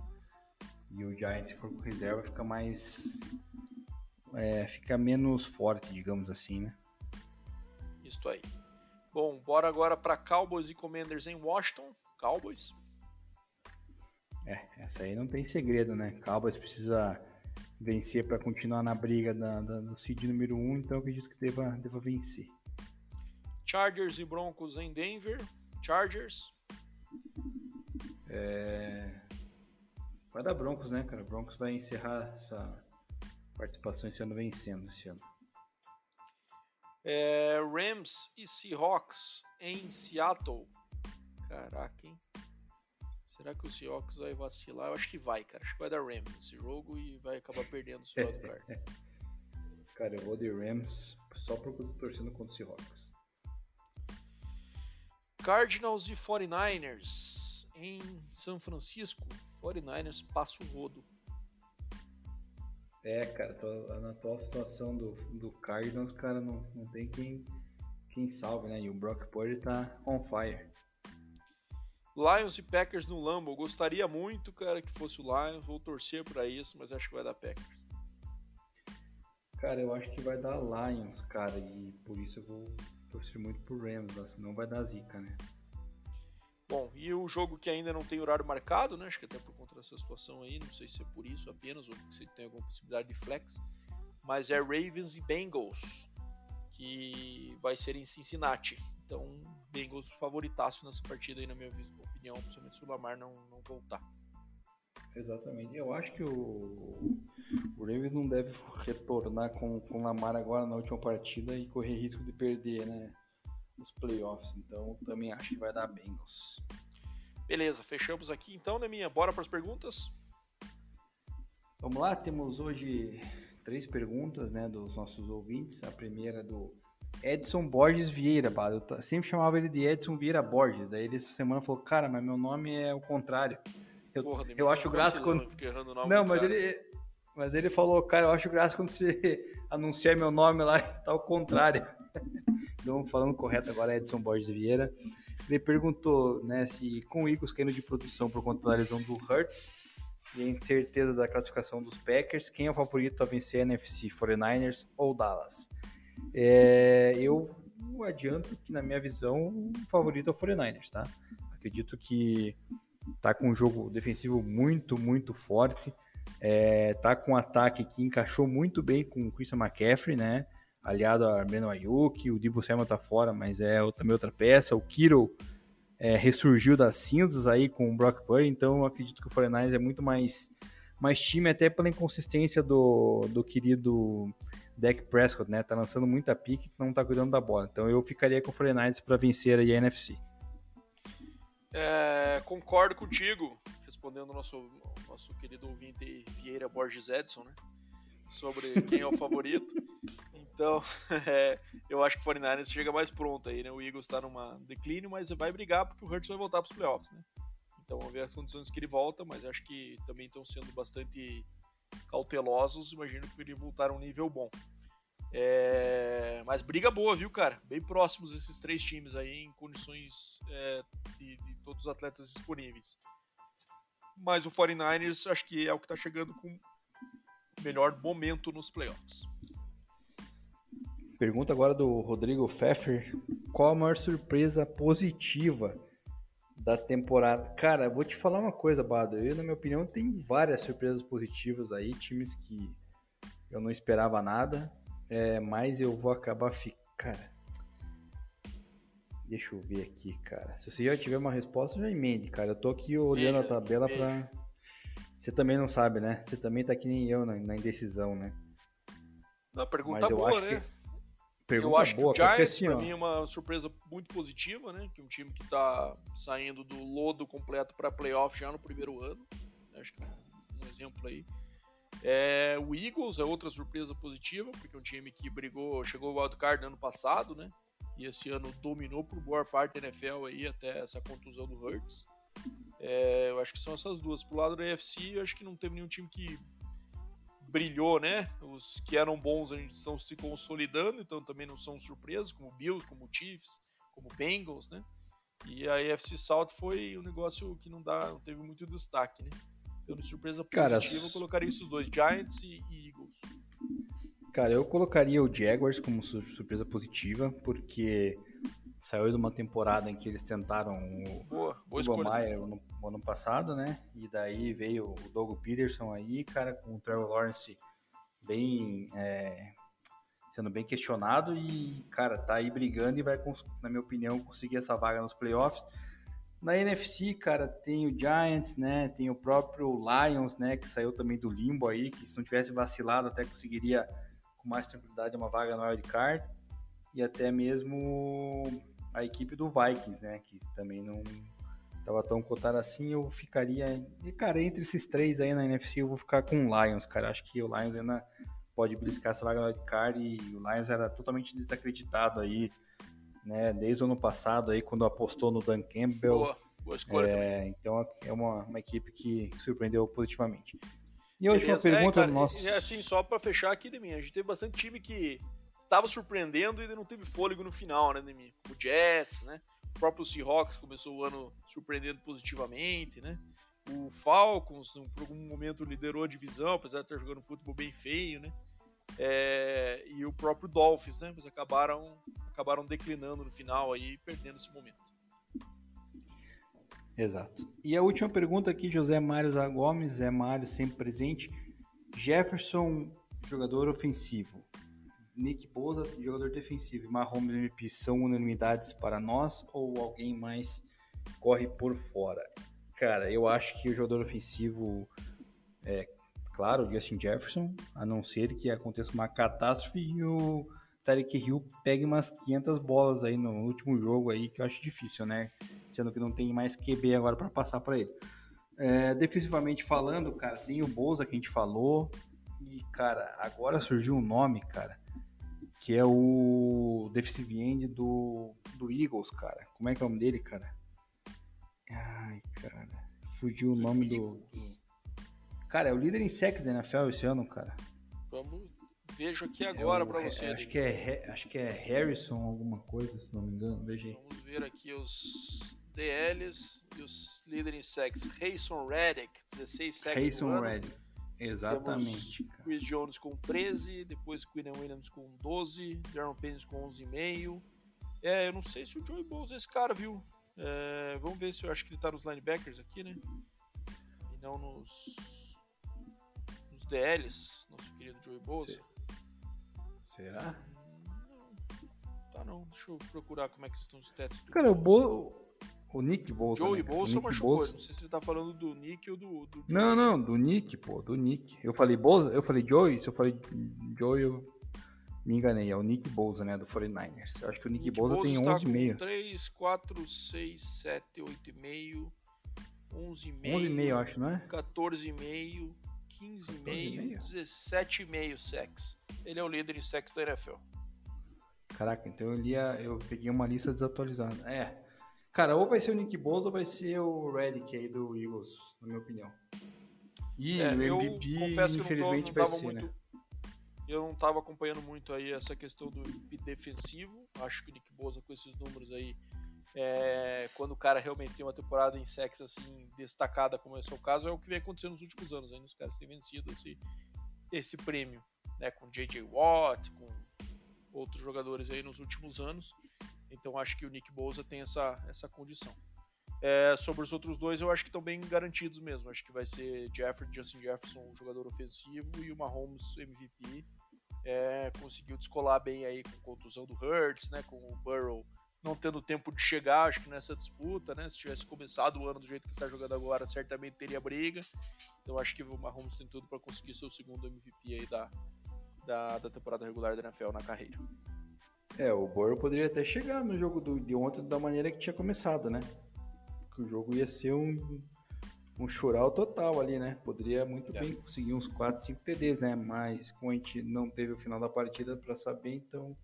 B: e o Giants se for com reserva fica mais é, fica menos forte, digamos assim, né?
A: Isso aí. Bom, bora agora para Cowboys e Commanders em Washington. Cowboys.
B: É, essa aí não tem segredo, né? Cowboys precisa vencer para continuar na briga da, da, do seed número 1, então eu acredito que deva, deva vencer.
A: Chargers e Broncos em Denver. Chargers.
B: É... Vai dar Broncos, né, cara? Broncos vai encerrar essa participação esse ano vencendo esse ano.
A: É... Rams e Seahawks em Seattle. Caraca, hein? Será que o Seahawks vai vacilar? Eu acho que vai, cara. Acho que vai dar Rams esse jogo e vai acabar perdendo o seu card.
B: cara, eu vou de Rams só porque eu tô torcendo contra o Seahawks.
A: Cardinals e 49ers em São Francisco. 49ers passa o rodo.
B: É, cara, tô, na atual situação do, do Cardinals, cara, não, não tem quem, quem salve, né? E o Brock Purdy tá on fire.
A: Lions e Packers no Lambo. Gostaria muito, cara, que fosse o Lions. Vou torcer para isso, mas acho que vai dar Packers.
B: Cara, eu acho que vai dar Lions, cara, e por isso eu vou torcer muito pro Rams, senão vai dar zica, né?
A: Bom, e o jogo que ainda não tem horário marcado, né? Acho que até por conta dessa situação aí, não sei se é por isso apenas ou se tem alguma possibilidade de flex, mas é Ravens e Bengals, que vai ser em Cincinnati. Então, Bengals favoritaço nessa partida aí, na minha opinião, principalmente se o Lamar não, não voltar.
B: Exatamente. Eu acho que o, o Ravens não deve retornar com, com o Lamar agora na última partida e correr risco de perder, né? Os playoffs. Então também acho que vai dar Bengals.
A: Beleza, fechamos aqui então, né, minha? Bora para as perguntas?
B: Vamos lá, temos hoje três perguntas, né, dos nossos ouvintes. A primeira é do Edson Borges Vieira, pá. Eu sempre chamava ele de Edson Vieira Borges. Daí ele essa semana falou, cara, mas meu nome é o contrário. Eu, Porra, eu acho graça quando. Não, mas ele, mas ele falou, cara, eu acho graça quando você anunciar meu nome lá e tá ao contrário. então, falando correto agora, Edson Borges Vieira. Ele perguntou, né, se com o Eagles caindo de produção por conta da lesão do Hurts e a incerteza da classificação dos Packers, quem é o favorito a vencer a NFC, 49ers ou Dallas? É, eu adianto que, na minha visão, o favorito é o 49ers, tá? Acredito que tá com um jogo defensivo muito, muito forte. É, tá com um ataque que encaixou muito bem com o Christian McCaffrey, né? Aliado a Breno Ayuk, o Dibu Samuel tá fora, mas é também outra peça. O Kiro é, ressurgiu das cinzas aí com o Brock Purdy, então acredito que o 49 é muito mais, mais time, até pela inconsistência do, do querido Dak Prescott, né? Tá lançando muita pique, não tá cuidando da bola. Então eu ficaria com o 49 para vencer a NFC.
A: É, concordo contigo, respondendo o nosso, nosso querido ouvinte Vieira Borges Edson, né? Sobre quem é o favorito. Então, é, eu acho que o 49ers chega mais pronto aí, né? O Eagles está numa declínio, mas vai brigar porque o Hurts vai voltar para os playoffs, né? Então, vamos ver as condições que ele volta, mas acho que também estão sendo bastante cautelosos. Imagino que ele voltar a um nível bom. É, mas briga boa, viu, cara? Bem próximos esses três times aí em condições é, de, de, todos os atletas disponíveis. Mas o 49ers acho que é o que está chegando com melhor momento nos playoffs.
B: Pergunta agora do Rodrigo Pfeffer: qual a maior surpresa positiva da temporada. Cara, vou te falar uma coisa, Bado. Eu, na minha opinião, tem várias surpresas positivas aí, times que eu não esperava nada, é, mas eu vou acabar ficando. Cara, deixa eu ver aqui, cara. Se você já tiver uma resposta, já emende, cara. Eu tô aqui olhando veja, a tabela veja. pra. Você também não sabe, né? Você também tá que nem eu na, na indecisão, né?
A: Não, pergunta boa, né? Que... Pergunta eu acho boa, que o Giants, assim, pra mim, é uma surpresa muito positiva, né? Que é um time que tá saindo do lodo completo para playoff já no primeiro ano. Acho que é um exemplo aí. É, o Eagles é outra surpresa positiva, porque é um time que brigou, chegou ao wildcard no ano passado, né? E esse ano dominou por boa parte da NFL aí, até essa contusão do Hurts. É, eu acho que são essas duas. Pro lado da AFC, eu acho que não teve nenhum time que brilhou, né? Os que eram bons estão se consolidando, então também não são surpresas, como Bills, como Chiefs, como Bengals, né? E a AFC South foi um negócio que não dá, não teve muito destaque, né? Então, de surpresa positiva, Cara, eu colocaria esses dois, Giants e Eagles.
B: Cara, eu colocaria o Jaguars como surpresa positiva, porque saiu de uma temporada em que eles tentaram o, boa, boa o Maia no, no, ano passado, né? E daí veio o Doug Peterson aí, cara, com o Trevor Lawrence bem é, sendo bem questionado e, cara, tá aí brigando e vai, na minha opinião, conseguir essa vaga nos playoffs. Na NFC, cara, tem o Giants, né? Tem o próprio Lions, né? Que saiu também do limbo aí, que se não tivesse vacilado até conseguiria com mais tranquilidade uma vaga no wild card. E até mesmo a equipe do Vikings, né? Que também não estava tão cotada assim. Eu ficaria. E, cara, entre esses três aí na NFC, eu vou ficar com o Lions, cara. Acho que o Lions ainda pode beliscar essa vaga no wild card. E o Lions era totalmente desacreditado aí, né? Desde o ano passado, aí, quando apostou no Dan Campbell.
A: Boa, boa escolha é,
B: também. Então é uma, uma equipe que surpreendeu positivamente. E a última Beleza. pergunta é, cara, do nosso.
A: É assim, só para fechar aqui, Demi, a gente teve bastante time que estava surpreendendo e não teve fôlego no final, né, Demi? O Jets, né? O próprio Seahawks começou o ano surpreendendo positivamente, né? O Falcons, por algum momento, liderou a divisão, apesar de estar jogando um futebol bem feio, né? É, e o próprio Dolphins, né? Mas acabaram, acabaram declinando no final aí, perdendo esse momento.
B: Exato. E a última pergunta aqui, José Mário Zé Gomes, Zé Mário sempre presente. Jefferson, jogador ofensivo. Nick Bosa, jogador defensivo, e Mahomes MVP são unanimidades para nós ou alguém mais corre por fora? Cara, eu acho que o jogador ofensivo é, claro, o Justin Jefferson, a não ser que aconteça uma catástrofe e o Tarek Hill pegue umas 500 bolas aí no último jogo aí, que eu acho difícil, né? Sendo que não tem mais QB agora para passar para ele. É, defensivamente falando, cara, tem o Bolsa que a gente falou. E, cara, agora surgiu um nome, cara, que é o defensive end do, do Eagles, cara. Como é que é o nome dele, cara? Ai, cara. Fugiu o nome do. Cara, é o líder em sacks da NFL esse ano, cara.
A: Vamos. Vejo aqui agora é para você.
B: Acho que, é, acho que é Harrison alguma coisa, se não me engano. Veja aí.
A: Vamos ver aqui os DLs e os líderes em sacks. Rayson Reddick, 16 sacks
B: Rayson Reddick. Exatamente.
A: Temos Chris Jones com 13, depois Quinn Williams com 12, Darren Payne com 11,5. É, eu não sei se o Joey Bowles é esse cara, viu? É, vamos ver se eu acho que ele tá nos linebackers aqui, né? E não nos, nos DLs, nosso querido Joey Bowles.
B: Será?
A: Não, tá não. Deixa eu procurar como é que estão os stats do
B: Cara, o Bo... O Nick Bolsa.
A: Joey né? Bolsa machucou. Bolsa. Não sei se ele tá falando do Nick ou do, do
B: Não, não, do Nick, pô, do Nick. Eu falei Bolsa, eu falei Joey, se eu falei Joey, eu me enganei. É o Nick Bolsa, né, do 49ers. Eu acho que o Nick, Nick Bolsa, tem 11,5.
A: 3, 4, 6, 7, 8,5, 11,5.
B: 11,5, acho, não é?
A: 14,5, 15,5, 17,5 sex. Ele é o líder em sex da NFL.
B: Caraca, então eu lia, eu peguei uma lista desatualizada. É, Cara, ou vai ser o Nick Bosa ou vai ser o Redick aí do Eagles, na minha opinião.
A: E é, o MVP, infelizmente, vai ser, muito, né? Eu não estava acompanhando muito aí essa questão do defensivo. Acho que o Nick Bosa com esses números aí, é, quando o cara realmente tem uma temporada em sex assim destacada, como esse é o caso, é o que vem acontecendo nos últimos anos. Aí, os caras têm vencido esse, esse prêmio, né? Com J.J. Watt, com outros jogadores aí nos últimos anos. Então acho que o Nick Bosa tem essa, essa condição. É, sobre os outros dois, eu acho que estão bem garantidos mesmo. Acho que vai ser Jeffrey, Justin Jefferson, um jogador ofensivo, e o Mahomes MVP. É, conseguiu descolar bem aí com a contusão do Hurts, né, com o Burrow não tendo tempo de chegar, acho que nessa disputa, né? Se tivesse começado o ano do jeito que está jogando agora, certamente teria briga. Então acho que o Mahomes tem tudo para conseguir seu segundo MVP aí da, da, da, temporada regular da NFL na carreira.
B: É, o Burrow poderia até chegar no jogo do, de ontem da maneira que tinha começado, né? Que o jogo ia ser um, um chural total ali, né? Poderia muito é. bem conseguir uns 4, 5 TDs, né? Mas como a gente não teve o final da partida para saber, então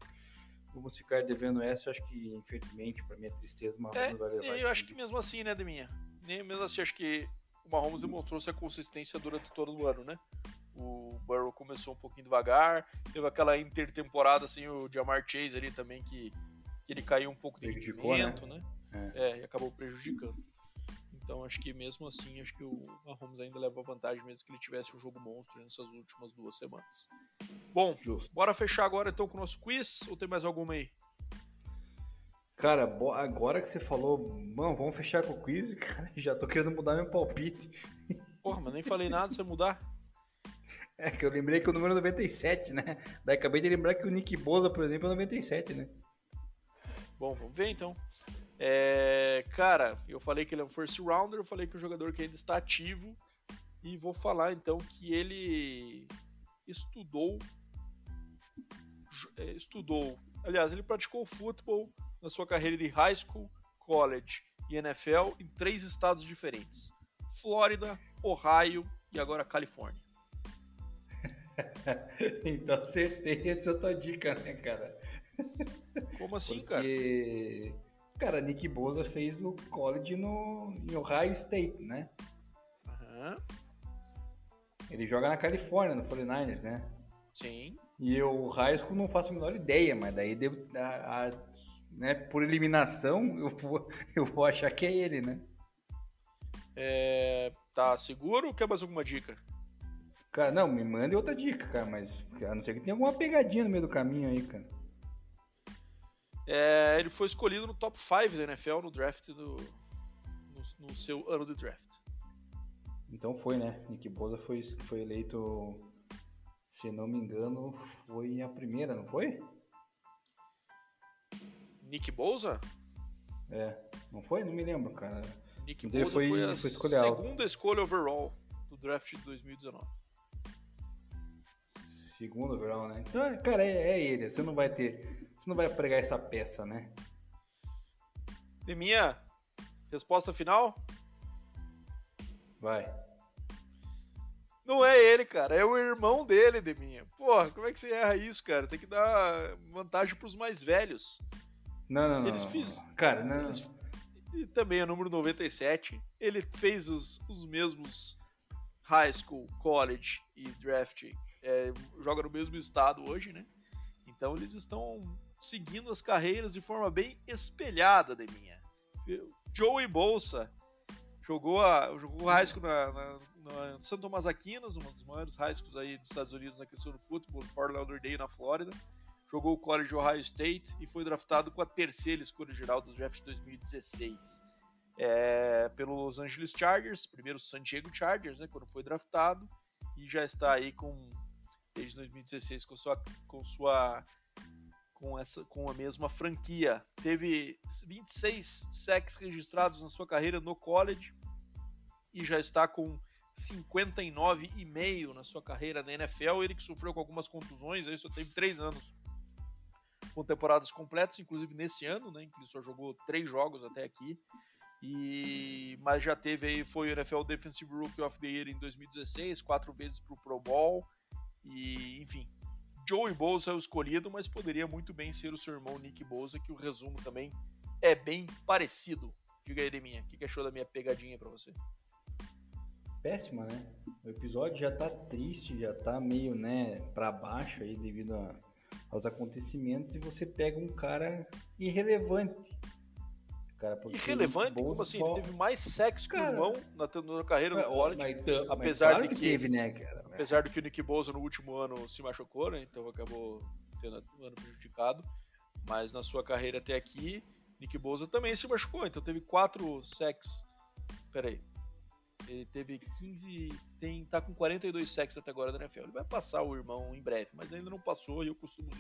B: vamos ficar devendo essa, eu acho que, infelizmente, para minha tristeza, o Mahomes é, vai levar.
A: Eu acho que mesmo assim, né, Deminha? Nem mesmo assim, acho que o Mahomes demonstrou essa consistência durante todo o ano, né? O Burrow começou um pouquinho devagar, teve aquela intertemporada, assim, o Jamar Chase ali também, que, que ele caiu um pouco de rendimento, né? né? É. é, e acabou prejudicando. Então acho que mesmo assim, acho que o Mahomes ainda leva vantagem mesmo que ele tivesse um jogo monstro nessas últimas duas semanas. Bom, Justo. bora fechar agora então com o nosso quiz, ou tem mais alguma aí?
B: Cara, agora que você falou, mano, vamos fechar com o quiz, cara, já tô querendo mudar meu palpite.
A: Porra, mas nem falei nada, você mudar.
B: É que eu lembrei que o número é 97, né? Daí acabei de lembrar que o Nick Boza, por exemplo, é 97, né?
A: Bom, vamos ver então. É, cara, eu falei que ele é um first rounder, eu falei que é um jogador que ainda está ativo e vou falar então que ele estudou é, estudou, aliás, ele praticou futebol na sua carreira de high school, college e NFL em três estados diferentes: Flórida, Ohio e agora Califórnia.
B: então acertei essa tua dica, né, cara?
A: Como assim,
B: Porque... cara? Cara, Nick Bosa fez o college no, em Ohio State, né? Uhum. Ele joga na Califórnia, no 49ers, né?
A: Sim.
B: E o high school não faço a menor ideia, mas daí deu, a, a, né, por eliminação eu vou, eu vou achar que é ele, né?
A: É, tá seguro ou quer mais alguma dica?
B: Cara, não, me mande outra dica, cara, mas a não ser que tenha alguma pegadinha no meio do caminho aí, cara.
A: É, ele foi escolhido no top 5 da NFL no draft do. No, no, seu ano de draft.
B: Então foi, né? Nick Bosa foi, foi eleito, se não me engano, foi a primeira, não foi?
A: Nick Bosa?
B: É, não foi? Não me lembro, cara.
A: Nick Bosa foi, foi a foi segunda alta. escolha overall do draft de 2019.
B: Segundo overall, né? Então, é, cara, é, é ele. Você não vai ter você não vai pregar essa peça, né?
A: E minha resposta final?
B: Vai.
A: Não é ele, cara. É o irmão dele, Deminha. Porra, como é que você erra isso, cara? Tem que dar vantagem pros mais velhos.
B: Não, não, Eles não. Fiz... Cara, não. Eles...
A: E também é número 97. Ele fez os, os mesmos high school, college e draft. É, joga no mesmo estado hoje, né? Então eles estão seguindo as carreiras de forma bem espelhada, Deminha. Joey Bolsa jogou, a, jogou high school na, na, na São Tomás Aquinas, uma dos maiores high schools aí dos Estados Unidos na questão do futebol, Fort Lauderdale, na Flórida. Jogou o college Ohio State e foi draftado com a terceira escolha geral do draft de 2016. É, pelo Los Angeles Chargers, primeiro San Diego Chargers, né, quando foi draftado, e já está aí com desde 2016 com sua, com sua com, essa, com a mesma franquia. Teve 26 sacks registrados na sua carreira no college e já está com 59,5 na sua carreira na NFL. Ele que sofreu com algumas contusões, aí só teve 3 anos com temporadas completas, inclusive nesse ano, né, que ele só jogou 3 jogos até aqui. E, mas já teve aí, foi o NFL Defensive Rookie of the Year em 2016, quatro vezes para o Pro Bowl. E, enfim, Joey Bosa é o escolhido, mas poderia muito bem ser o seu irmão Nick Bosa, que o resumo também é bem parecido. Diga aí, Deminha, o que, que achou da minha pegadinha para você?
B: Péssima, né? O episódio já tá triste, já tá meio, né, para baixo aí devido a, aos acontecimentos e você pega um cara irrelevante
A: cara. Irrelevante? Como assim? Só... Ele teve mais sexo que o irmão na, na carreira no college. Mas, então, apesar claro de que,
B: teve, né, cara?
A: Apesar de que o Nick Bosa no último ano se machucou, né? Então acabou tendo um ano prejudicado. Mas na sua carreira até aqui, Nick Bosa também se machucou, então teve quatro sacks. Pera aí. Ele teve 15, tem, tá com 42 sacks até agora da NFL. Ele vai passar o irmão em breve, mas ainda não passou e eu costumo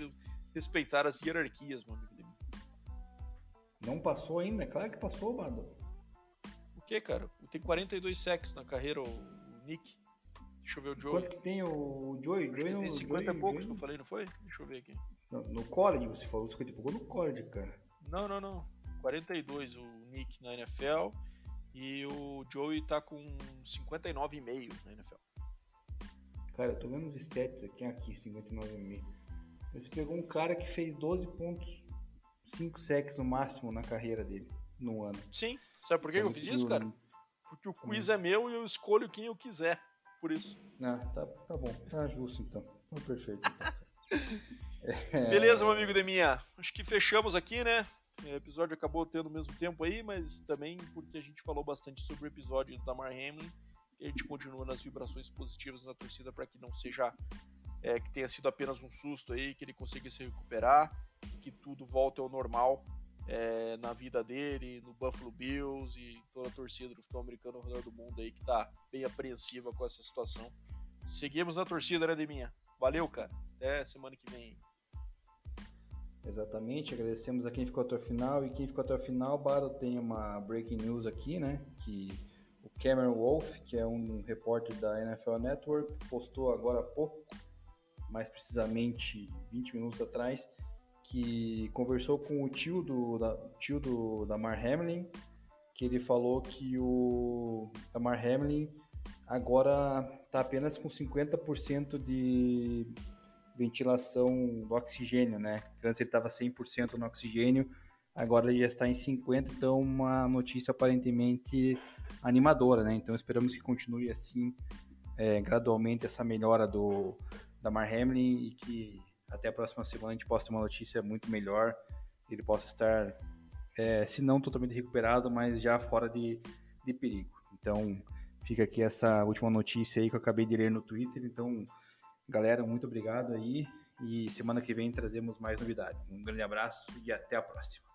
A: respeitar as hierarquias, meu amigo.
B: Não passou ainda? Claro que passou, Bado.
A: O que, cara? Tem 42 sacks na carreira, o Nick. Deixa eu ver o Joey.
B: Quanto que tem o Joey? Joey
A: não, tem 50 Joey, e poucos Joey... que eu falei, não foi? Deixa eu ver aqui.
B: No, no college você falou 50 e pouco no college, cara.
A: Não, não, não. 42 o Nick na NFL e o Joey tá com 59,5 na NFL.
B: Cara, eu tô vendo os stats aqui, aqui 59,5. Você pegou um cara que fez 12 pontos, 5 sacks no máximo na carreira dele, no ano.
A: Sim, sabe por que eu fiz isso, cara? Porque o quiz hum. é meu e eu escolho quem eu quiser por isso.
B: Ah, tá, tá bom. Tá justo então. Tá perfeito.
A: Então. Beleza, meu amigo Deminha. Acho que fechamos aqui, né? O episódio acabou tendo o mesmo tempo aí, mas também porque a gente falou bastante sobre o episódio do Damar Hamlin. A gente continua nas vibrações positivas na torcida para que não seja. É, que tenha sido apenas um susto aí, que ele consiga se recuperar, que tudo volte ao normal é, na vida dele, no Buffalo Bills e toda a torcida do futebol americano ao redor do mundo aí que tá bem apreensiva com essa situação. Seguimos na torcida, né, Deminha? Valeu, cara. Até semana que vem.
B: Exatamente, agradecemos a quem ficou até o final e quem ficou até o final, Baro tem uma breaking news aqui, né, que o Cameron Wolf, que é um repórter da NFL Network, postou agora há pouco, mais precisamente 20 minutos atrás, que conversou com o tio do, da, tio do Damar Hamlin, que ele falou que o Damar Hamlin agora está apenas com 50% de ventilação do oxigênio, né? Antes ele estava 100% no oxigênio, agora ele já está em 50%, então uma notícia aparentemente animadora, né? Então esperamos que continue assim é, gradualmente essa melhora do Damar Hamlin e que até a próxima semana a gente possa ter uma notícia muito melhor, ele possa estar, é, se não totalmente recuperado, mas já fora de, de perigo. Então, fica aqui essa última notícia aí que eu acabei de ler no Twitter. Então, galera, muito obrigado aí e semana que vem trazemos mais novidades. Um grande abraço e até a próxima.